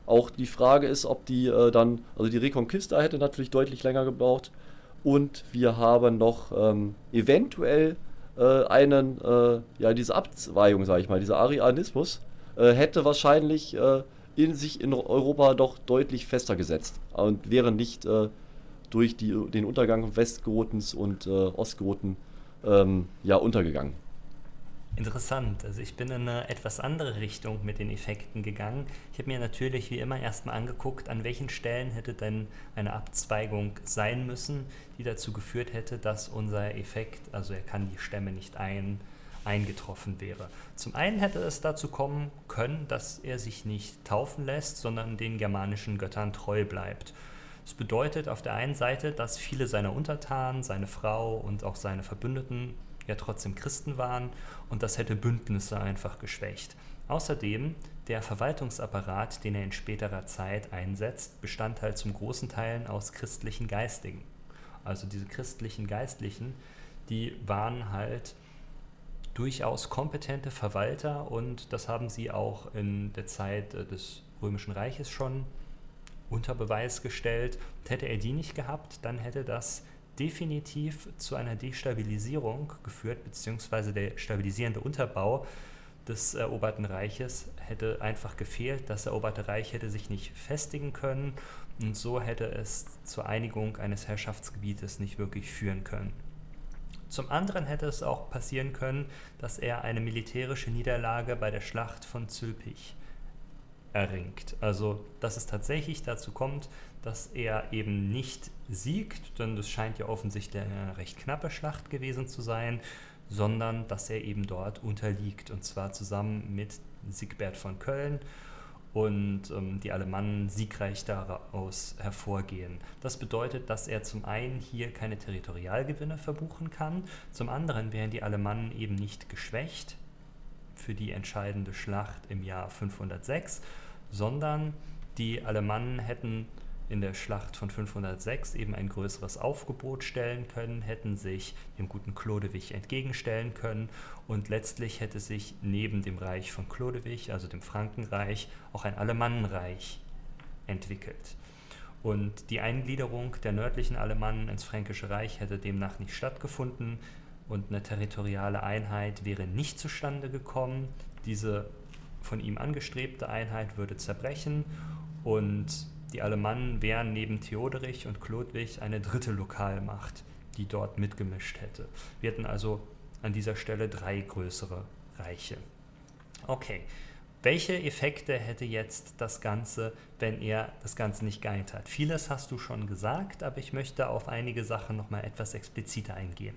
auch die Frage ist, ob die äh, dann, also die Reconquista hätte natürlich deutlich länger gebraucht. Und wir haben noch ähm, eventuell äh, einen, äh, ja, diese Abzweigung, sage ich mal, dieser Arianismus, äh, hätte wahrscheinlich äh, in sich in Europa doch deutlich fester gesetzt und wäre nicht äh, durch die, den Untergang Westgotens und äh, Ostgoten ähm, ja, untergegangen. Interessant. Also ich bin in eine etwas andere Richtung mit den Effekten gegangen. Ich habe mir natürlich wie immer erstmal angeguckt, an welchen Stellen hätte denn eine Abzweigung sein müssen, die dazu geführt hätte, dass unser Effekt, also er kann die Stämme nicht ein, eingetroffen wäre. Zum einen hätte es dazu kommen können, dass er sich nicht taufen lässt, sondern den germanischen Göttern treu bleibt. Das bedeutet auf der einen Seite, dass viele seiner Untertanen, seine Frau und auch seine Verbündeten ja trotzdem Christen waren und das hätte Bündnisse einfach geschwächt. Außerdem, der Verwaltungsapparat, den er in späterer Zeit einsetzt, bestand halt zum großen Teil aus christlichen Geistigen. Also diese christlichen Geistlichen, die waren halt durchaus kompetente Verwalter und das haben sie auch in der Zeit äh, des Römischen Reiches schon unter Beweis gestellt. Und hätte er die nicht gehabt, dann hätte das definitiv zu einer Destabilisierung geführt, beziehungsweise der stabilisierende Unterbau des eroberten Reiches hätte einfach gefehlt. Das eroberte Reich hätte sich nicht festigen können und so hätte es zur Einigung eines Herrschaftsgebietes nicht wirklich führen können. Zum anderen hätte es auch passieren können, dass er eine militärische Niederlage bei der Schlacht von Zülpich erringt. Also, dass es tatsächlich dazu kommt, dass er eben nicht siegt, denn das scheint ja offensichtlich eine recht knappe Schlacht gewesen zu sein, sondern dass er eben dort unterliegt und zwar zusammen mit Siegbert von Köln und ähm, die Alemannen siegreich daraus hervorgehen. Das bedeutet, dass er zum einen hier keine Territorialgewinne verbuchen kann, zum anderen wären die Alemannen eben nicht geschwächt für die entscheidende Schlacht im Jahr 506, sondern die Alemannen hätten in der Schlacht von 506 eben ein größeres Aufgebot stellen können, hätten sich dem guten Chlodewig entgegenstellen können und letztlich hätte sich neben dem Reich von Chlodewig, also dem Frankenreich, auch ein Alemannenreich entwickelt. Und die Eingliederung der nördlichen Alemannen ins Fränkische Reich hätte demnach nicht stattgefunden und eine territoriale Einheit wäre nicht zustande gekommen. Diese von ihm angestrebte Einheit würde zerbrechen und die Alemannen wären neben Theoderich und Chlodwig eine dritte Lokalmacht, die dort mitgemischt hätte. Wir hätten also an dieser Stelle drei größere Reiche. Okay, welche Effekte hätte jetzt das Ganze, wenn er das Ganze nicht geeint hat? Vieles hast du schon gesagt, aber ich möchte auf einige Sachen nochmal etwas expliziter eingehen.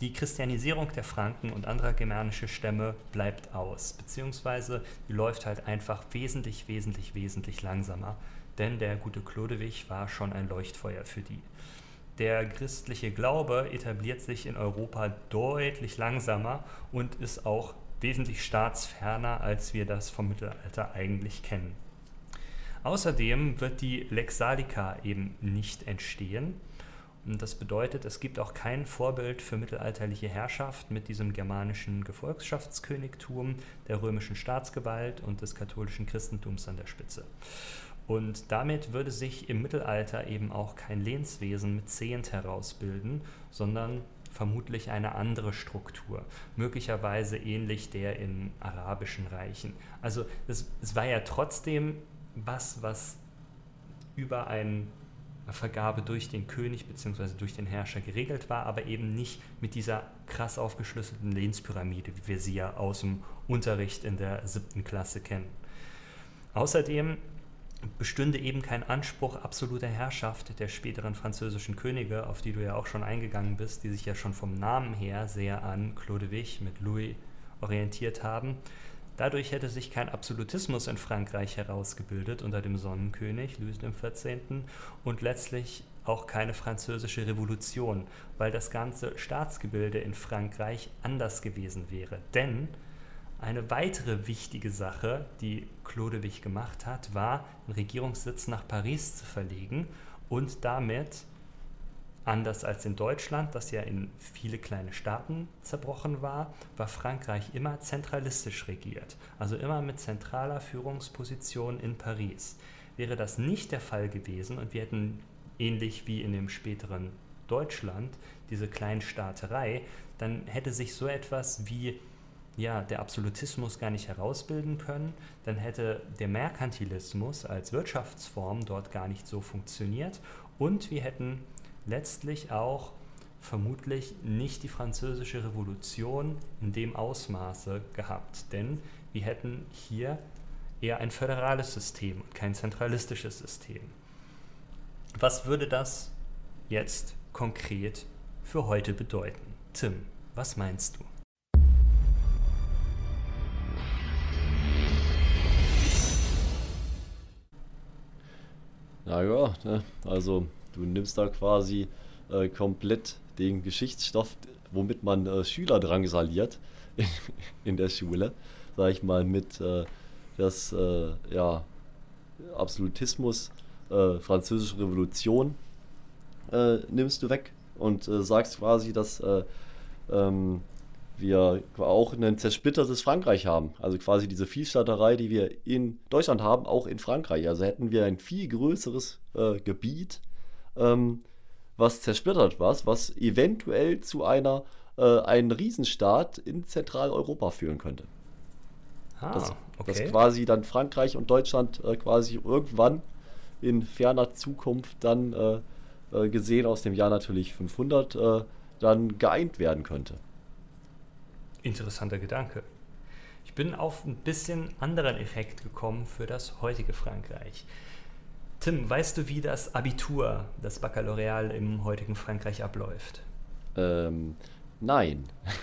Die Christianisierung der Franken und anderer germanischer Stämme bleibt aus, beziehungsweise die läuft halt einfach wesentlich, wesentlich, wesentlich langsamer denn der gute Chlodewig war schon ein Leuchtfeuer für die. Der christliche Glaube etabliert sich in Europa deutlich langsamer und ist auch wesentlich staatsferner, als wir das vom Mittelalter eigentlich kennen. Außerdem wird die Lex Salica eben nicht entstehen. Und das bedeutet, es gibt auch kein Vorbild für mittelalterliche Herrschaft mit diesem germanischen Gefolgschaftskönigtum, der römischen Staatsgewalt und des katholischen Christentums an der Spitze. Und damit würde sich im Mittelalter eben auch kein Lehnswesen mit Zehnt herausbilden, sondern vermutlich eine andere Struktur, möglicherweise ähnlich der in arabischen Reichen. Also es, es war ja trotzdem was, was über eine Vergabe durch den König bzw. durch den Herrscher geregelt war, aber eben nicht mit dieser krass aufgeschlüsselten Lehnspyramide, wie wir sie ja aus dem Unterricht in der siebten Klasse kennen. Außerdem bestünde eben kein Anspruch absoluter Herrschaft der späteren französischen Könige, auf die du ja auch schon eingegangen bist, die sich ja schon vom Namen her sehr an Chlodewig mit Louis orientiert haben. Dadurch hätte sich kein Absolutismus in Frankreich herausgebildet unter dem Sonnenkönig Louis XIV. und letztlich auch keine französische Revolution, weil das ganze Staatsgebilde in Frankreich anders gewesen wäre. Denn eine weitere wichtige Sache, die Chlodewig gemacht hat, war, den Regierungssitz nach Paris zu verlegen und damit, anders als in Deutschland, das ja in viele kleine Staaten zerbrochen war, war Frankreich immer zentralistisch regiert, also immer mit zentraler Führungsposition in Paris. Wäre das nicht der Fall gewesen und wir hätten ähnlich wie in dem späteren Deutschland diese Kleinstaaterei, dann hätte sich so etwas wie ja, der Absolutismus gar nicht herausbilden können, dann hätte der Merkantilismus als Wirtschaftsform dort gar nicht so funktioniert und wir hätten letztlich auch vermutlich nicht die französische Revolution in dem Ausmaße gehabt, denn wir hätten hier eher ein föderales System und kein zentralistisches System. Was würde das jetzt konkret für heute bedeuten? Tim, was meinst du? Ja, ja, ne? also du nimmst da quasi äh, komplett den Geschichtsstoff, womit man äh, Schüler drangsaliert in, in, der Schule, sag ich mal, mit äh, das äh, ja, Absolutismus, äh, französische Revolution äh, nimmst du weg und sagst quasi, dass ähm, wir auch ein zersplittertes Frankreich haben. Also quasi diese Vielstaaterei, die wir in Deutschland haben, auch in Frankreich. Also hätten wir ein viel größeres äh, Gebiet, ähm, was zersplittert war, was eventuell zu einer äh, einen Riesenstaat in Zentraleuropa führen könnte. Ah, das, okay. dass quasi dann Frankreich und Deutschland äh, quasi irgendwann in ferner Zukunft dann äh, äh, gesehen aus dem Jahr natürlich 500 äh, dann geeint werden könnte. Interessanter Gedanke. Ich bin auf ein bisschen anderen Effekt gekommen für das heutige Frankreich. Tim, weißt du, wie das Abitur, das Baccalaureal im heutigen Frankreich abläuft? Ähm, nein.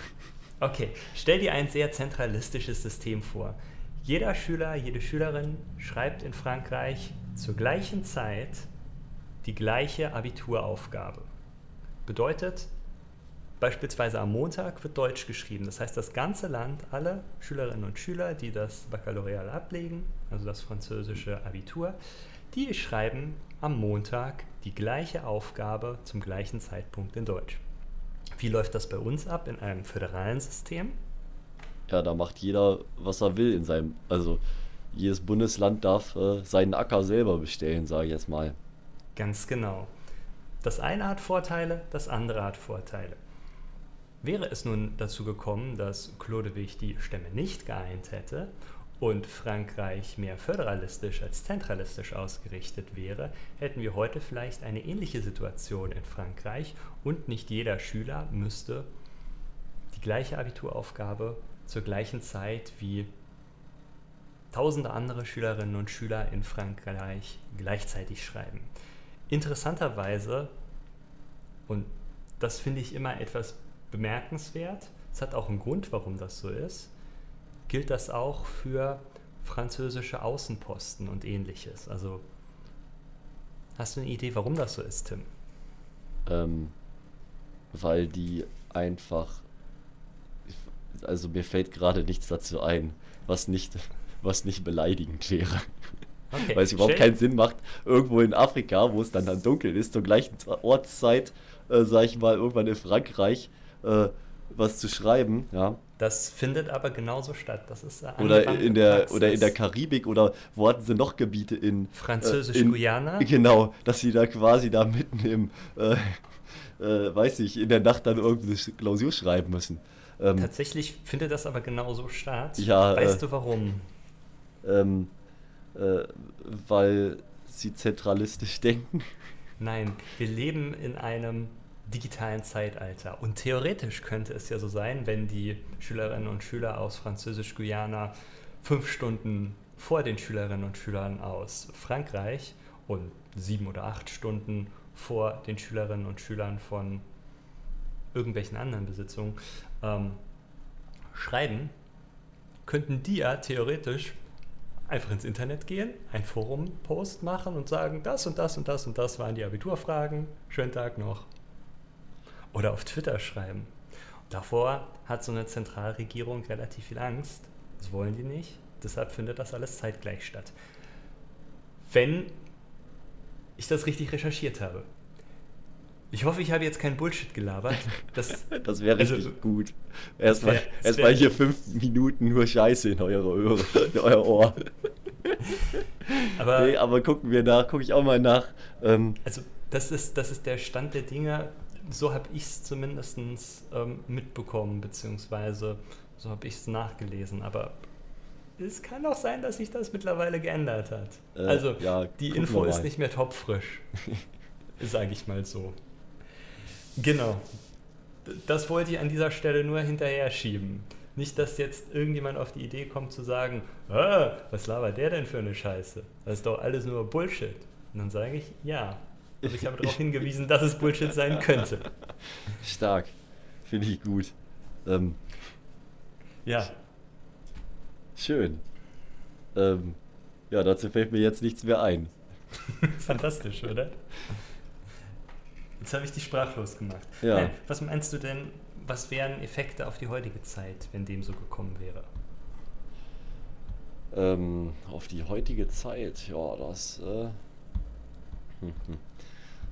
Okay, stell dir ein sehr zentralistisches System vor. Jeder Schüler, jede Schülerin schreibt in Frankreich zur gleichen Zeit die gleiche Abituraufgabe. Bedeutet, beispielsweise am Montag wird Deutsch geschrieben. Das heißt, das ganze Land, alle Schülerinnen und Schüler, die das Baccalaureal ablegen, also das französische Abitur, die schreiben am Montag die gleiche Aufgabe zum gleichen Zeitpunkt in Deutsch. Wie läuft das bei uns ab in einem föderalen System? Ja, da macht jeder, was er will in seinem. Also jedes Bundesland darf äh, seinen Acker selber bestellen, sage ich jetzt mal. Ganz genau. Das eine hat Vorteile, das andere hat Vorteile. Wäre es nun dazu gekommen, dass Chlodewig die Stämme nicht geeint hätte und Frankreich mehr föderalistisch als zentralistisch ausgerichtet wäre, hätten wir heute vielleicht eine ähnliche Situation in Frankreich und nicht jeder Schüler müsste die gleiche Abituraufgabe zur gleichen Zeit wie tausende andere Schülerinnen und Schüler in Frankreich gleichzeitig schreiben. Interessanterweise, und das finde ich immer etwas bemerkenswert, es hat auch einen Grund, warum das so ist, gilt das auch für französische Außenposten und ähnliches. Also hast du eine Idee, warum das so ist, Tim? Ähm, weil die einfach, also mir fällt gerade nichts dazu ein, was nicht, was nicht beleidigend wäre. Okay. Weil es überhaupt keinen Sinn macht, irgendwo in Afrika, wo es dann, dann dunkel ist, zur gleichen Ortszeit, äh, sag ich mal, irgendwann in Frankreich, äh, was zu schreiben, ja. Das findet aber genauso statt. Das ist oder in der oder in der Karibik oder wo hatten sie noch Gebiete in Französisch-Guyana? Äh, genau, dass sie da quasi da mitten im äh, äh, weiß ich, in der Nacht dann irgendeine Klausur schreiben müssen. Ähm, Tatsächlich findet das aber genauso statt. Ja, weißt du warum? Ähm, äh, weil sie zentralistisch denken. Nein, wir leben in einem digitalen Zeitalter. Und theoretisch könnte es ja so sein, wenn die Schülerinnen und Schüler aus Französisch-Guyana fünf Stunden vor den Schülerinnen und Schülern aus Frankreich und sieben oder acht Stunden vor den Schülerinnen und Schülern von irgendwelchen anderen Besitzungen ähm, schreiben, könnten die ja theoretisch einfach ins Internet gehen, ein Forum-Post machen und sagen, das und das und das und das waren die Abiturfragen, schönen Tag noch. Oder auf Twitter schreiben. Und davor hat so eine Zentralregierung relativ viel Angst. Das wollen die nicht. Deshalb findet das alles zeitgleich statt. Wenn ich das richtig recherchiert habe. Ich hoffe, ich habe jetzt keinen Bullshit gelabert. Das, das wäre also, richtig gut. Erstmal wär, erst wär, hier fünf Minuten nur Scheiße in eure Öhre, in euer Ohr. Aber, nee, aber gucken wir nach, gucke ich auch mal nach. Ähm, also das ist, das ist der Stand der Dinge so habe ich es zumindest ähm, mitbekommen, beziehungsweise so habe ich es nachgelesen. Aber es kann auch sein, dass sich das mittlerweile geändert hat. Äh, also ja, die Info ist nicht mehr topfrisch, sage ich mal so. Genau. Das wollte ich an dieser Stelle nur hinterher schieben. Nicht, dass jetzt irgendjemand auf die Idee kommt zu sagen, ah, was labert der denn für eine Scheiße? Das ist doch alles nur Bullshit. Und dann sage ich, ja, also ich habe darauf hingewiesen, dass es Bullshit sein könnte. Stark. Finde ich gut. Ähm, ja. Schön. Ähm, ja, dazu fällt mir jetzt nichts mehr ein. Fantastisch, oder? Jetzt habe ich dich sprachlos gemacht. Ja. Nein, was meinst du denn, was wären Effekte auf die heutige Zeit, wenn dem so gekommen wäre? Ähm, auf die heutige Zeit, ja, das. Äh, hm, hm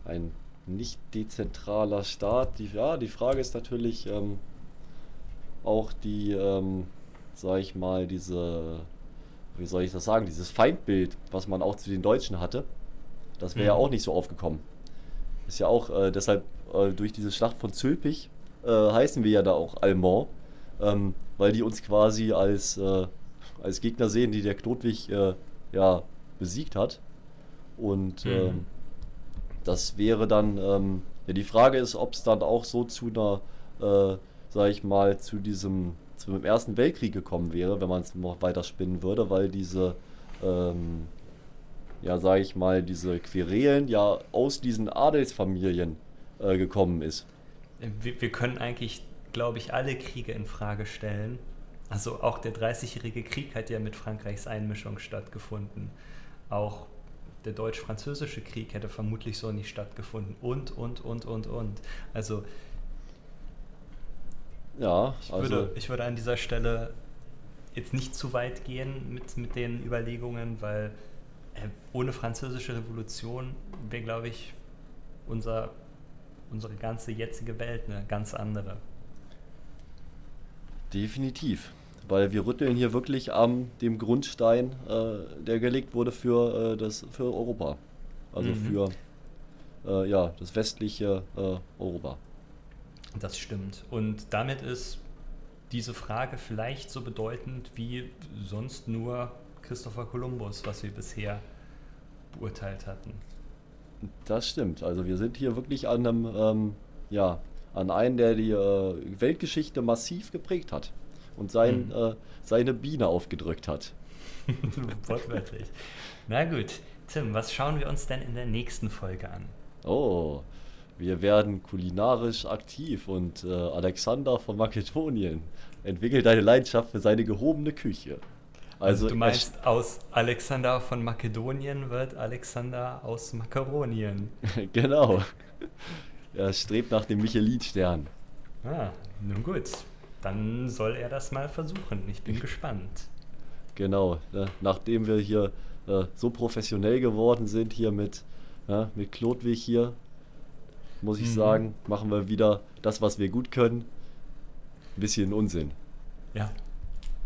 ein nicht dezentraler Staat. Die, ja, die Frage ist natürlich ähm, auch die, ähm, sag ich mal, diese, wie soll ich das sagen, dieses Feindbild, was man auch zu den Deutschen hatte, das wäre mhm. ja auch nicht so aufgekommen. Ist ja auch äh, deshalb äh, durch diese Schlacht von Zülpich äh, heißen wir ja da auch Allemand, ähm, weil die uns quasi als, äh, als Gegner sehen, die der Knotwig äh, ja besiegt hat. Und mhm ähm, das wäre dann, ähm, ja, die Frage ist, ob es dann auch so zu einer, äh, sag ich mal, zu diesem zum Ersten Weltkrieg gekommen wäre, wenn man es noch weiter spinnen würde, weil diese, ähm, ja, sage ich mal, diese Querelen ja aus diesen Adelsfamilien äh, gekommen ist. Wir, wir können eigentlich, glaube ich, alle Kriege in Frage stellen. Also auch der Dreißigjährige Krieg hat ja mit Frankreichs Einmischung stattgefunden. Auch der deutsch-französische Krieg hätte vermutlich so nicht stattgefunden. Und, und, und, und, und. Also ja, ich, also würde, ich würde an dieser Stelle jetzt nicht zu weit gehen mit, mit den Überlegungen, weil äh, ohne französische Revolution wäre, glaube ich, unser, unsere ganze jetzige Welt eine ganz andere. definitiv. Weil wir rütteln hier wirklich am dem Grundstein, äh, der gelegt wurde für, äh, das, für Europa. Also Mhm. für äh, ja, das westliche äh, Europa. Das stimmt. Und damit ist diese Frage vielleicht so bedeutend wie sonst nur Christopher Columbus, was wir bisher beurteilt hatten. Das stimmt. Also wir sind hier wirklich an einem, ähm, ja, an einen, der die äh, Weltgeschichte massiv geprägt hat und sein, Mhm. äh, seine Biene aufgedrückt hat. Wortwörtlich. Na gut, Tim, was schauen wir uns denn in der nächsten Folge an? Oh, wir werden kulinarisch aktiv und äh, Alexander von Makedonien entwickelt eine Leidenschaft für seine gehobene Küche. Also, Also, du meinst, aus Alexander von Makedonien wird Alexander aus Makaronien. genau. Er strebt nach dem Michelin-Stern. Ah, nun gut. Dann soll er das mal versuchen. Ich bin gespannt. Genau. Ne? Nachdem wir hier äh, so professionell geworden sind, hier mit, ja, mit Klodwig hier, muss ich Mhm. sagen, machen wir wieder das, was wir gut können. Ein bisschen Unsinn. Ja.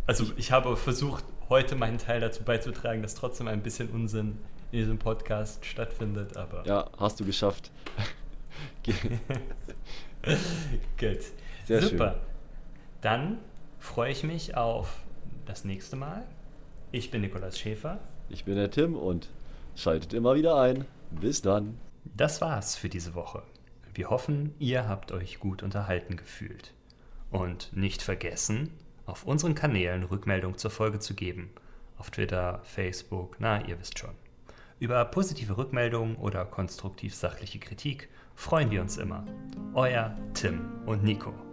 Also ich habe versucht, heute meinen Teil dazu beizutragen, dass trotzdem ein bisschen Unsinn in diesem Podcast stattfindet, aber Ja, hast du geschafft. Ge- gut. Sehr Super. schön. Dann freue ich mich auf das nächste Mal. Ich bin Nikolaus Schäfer. Ich bin der Tim und schaltet immer wieder ein. Bis dann. Das war's für diese Woche. Wir hoffen, ihr habt euch gut unterhalten gefühlt. Und nicht vergessen, auf unseren Kanälen Rückmeldung zur Folge zu geben. Auf Twitter, Facebook, na, ihr wisst schon. Über positive Rückmeldungen oder konstruktiv sachliche Kritik freuen wir uns immer. Euer Tim und Nico.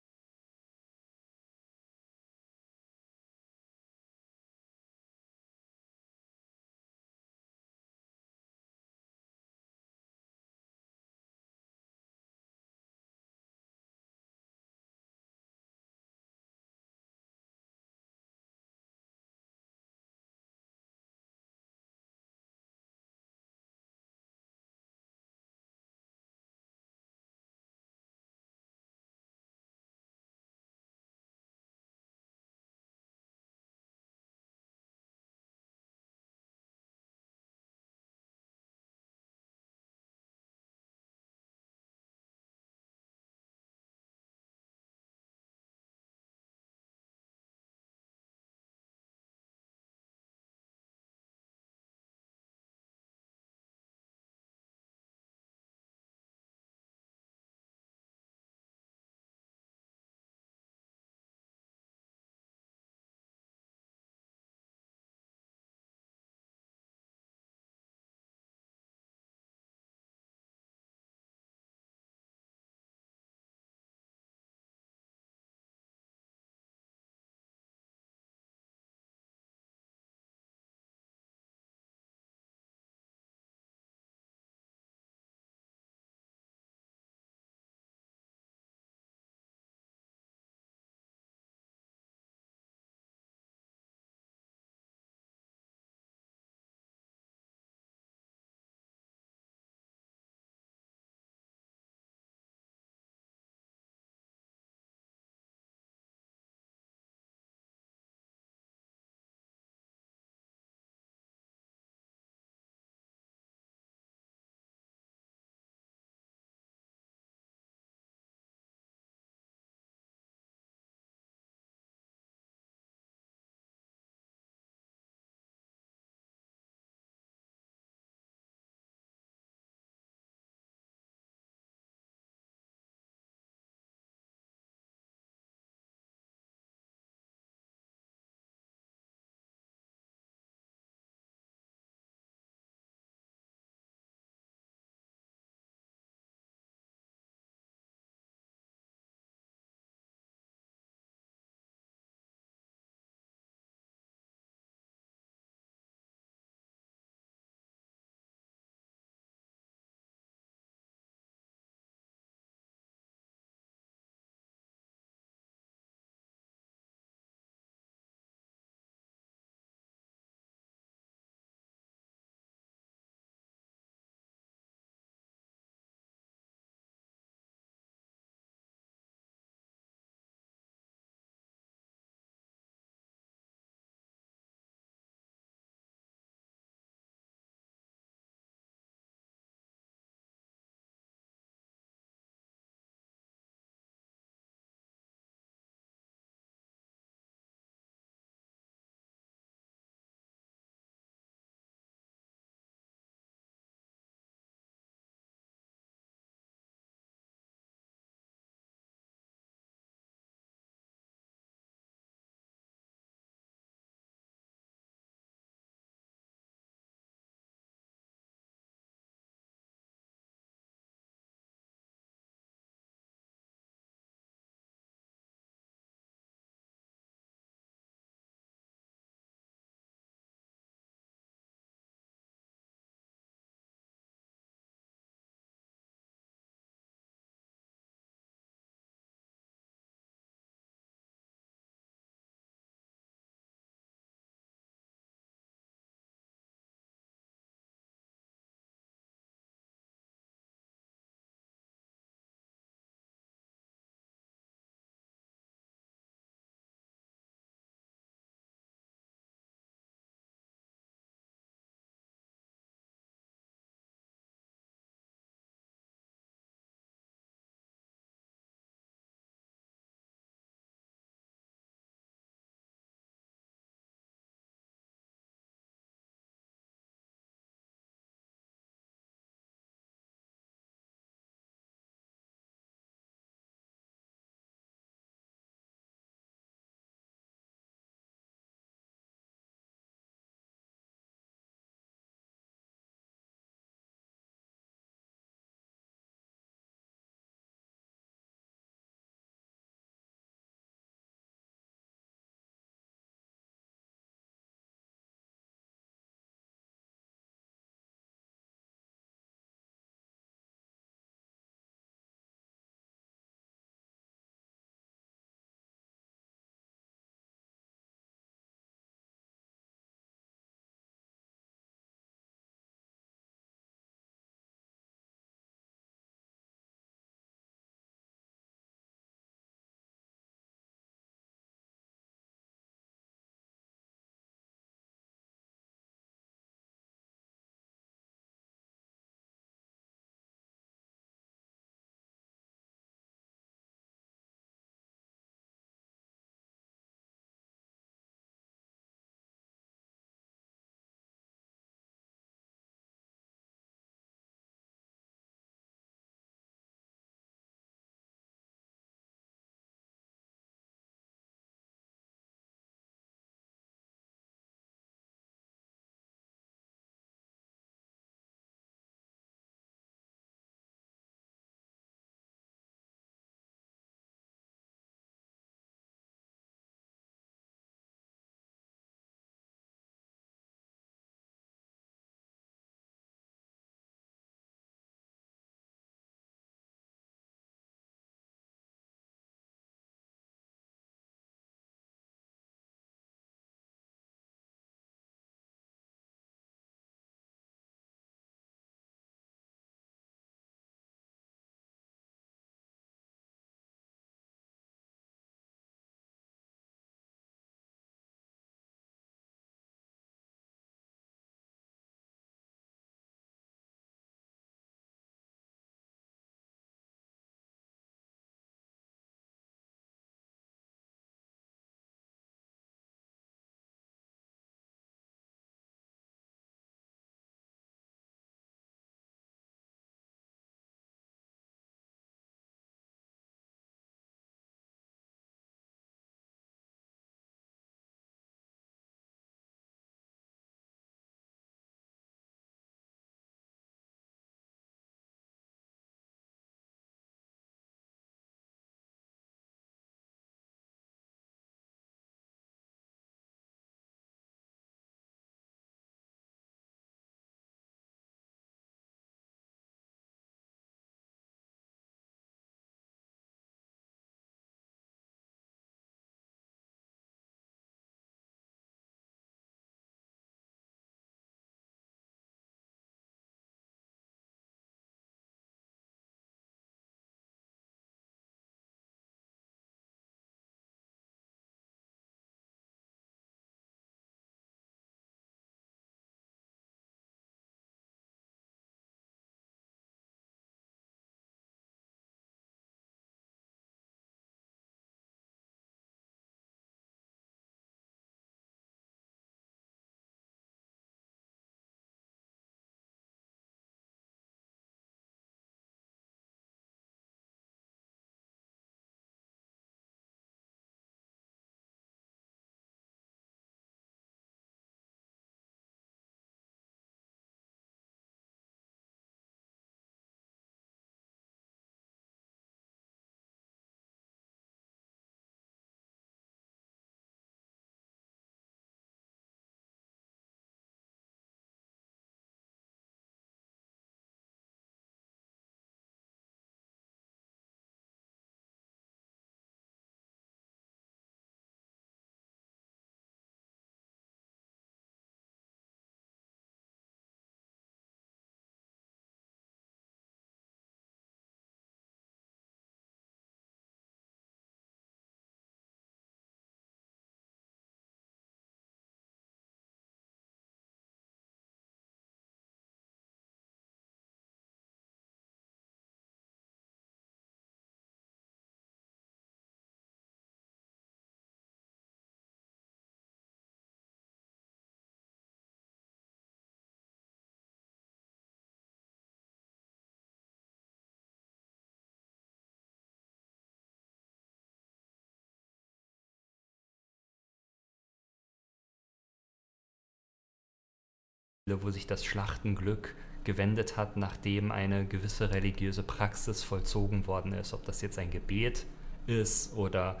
Wo sich das Schlachtenglück gewendet hat, nachdem eine gewisse religiöse Praxis vollzogen worden ist. Ob das jetzt ein Gebet ist oder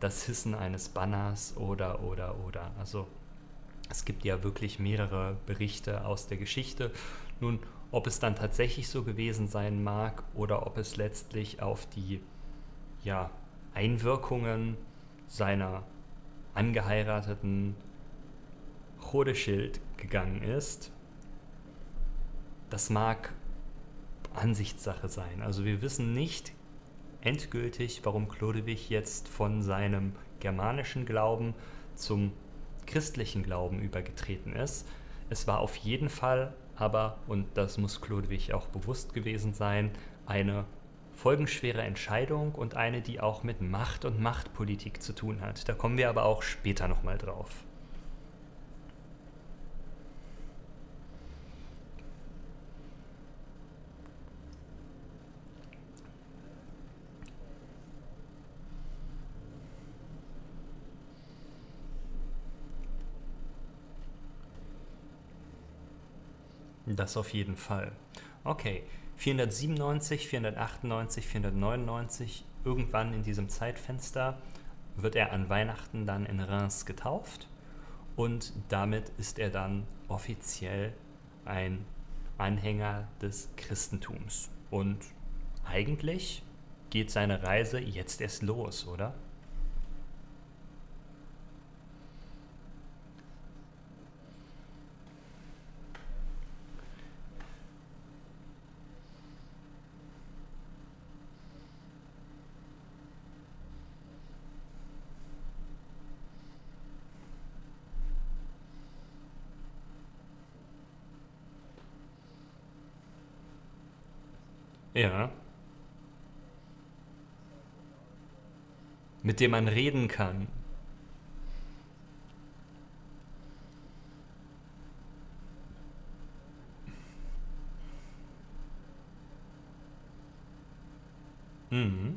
das Hissen eines Banners oder, oder, oder. Also es gibt ja wirklich mehrere Berichte aus der Geschichte. Nun, ob es dann tatsächlich so gewesen sein mag oder ob es letztlich auf die ja, Einwirkungen seiner angeheirateten Chodeschild gegangen ist, das mag Ansichtssache sein. Also wir wissen nicht endgültig, warum Chlodewig jetzt von seinem germanischen Glauben zum christlichen Glauben übergetreten ist. Es war auf jeden Fall aber, und das muss Chlodewig auch bewusst gewesen sein, eine folgenschwere Entscheidung und eine, die auch mit Macht und Machtpolitik zu tun hat. Da kommen wir aber auch später nochmal drauf. Das auf jeden Fall. Okay, 497, 498, 499, irgendwann in diesem Zeitfenster wird er an Weihnachten dann in Reims getauft und damit ist er dann offiziell ein Anhänger des Christentums. Und eigentlich geht seine Reise jetzt erst los, oder? Ja. Mit dem man reden kann. Mhm.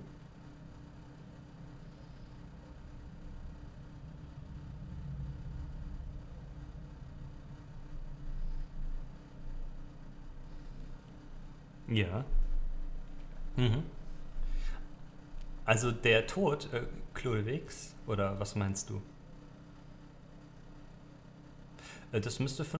Ja. Mhm. Also der Tod äh, Chloewegs, oder was meinst du? Äh, das müsste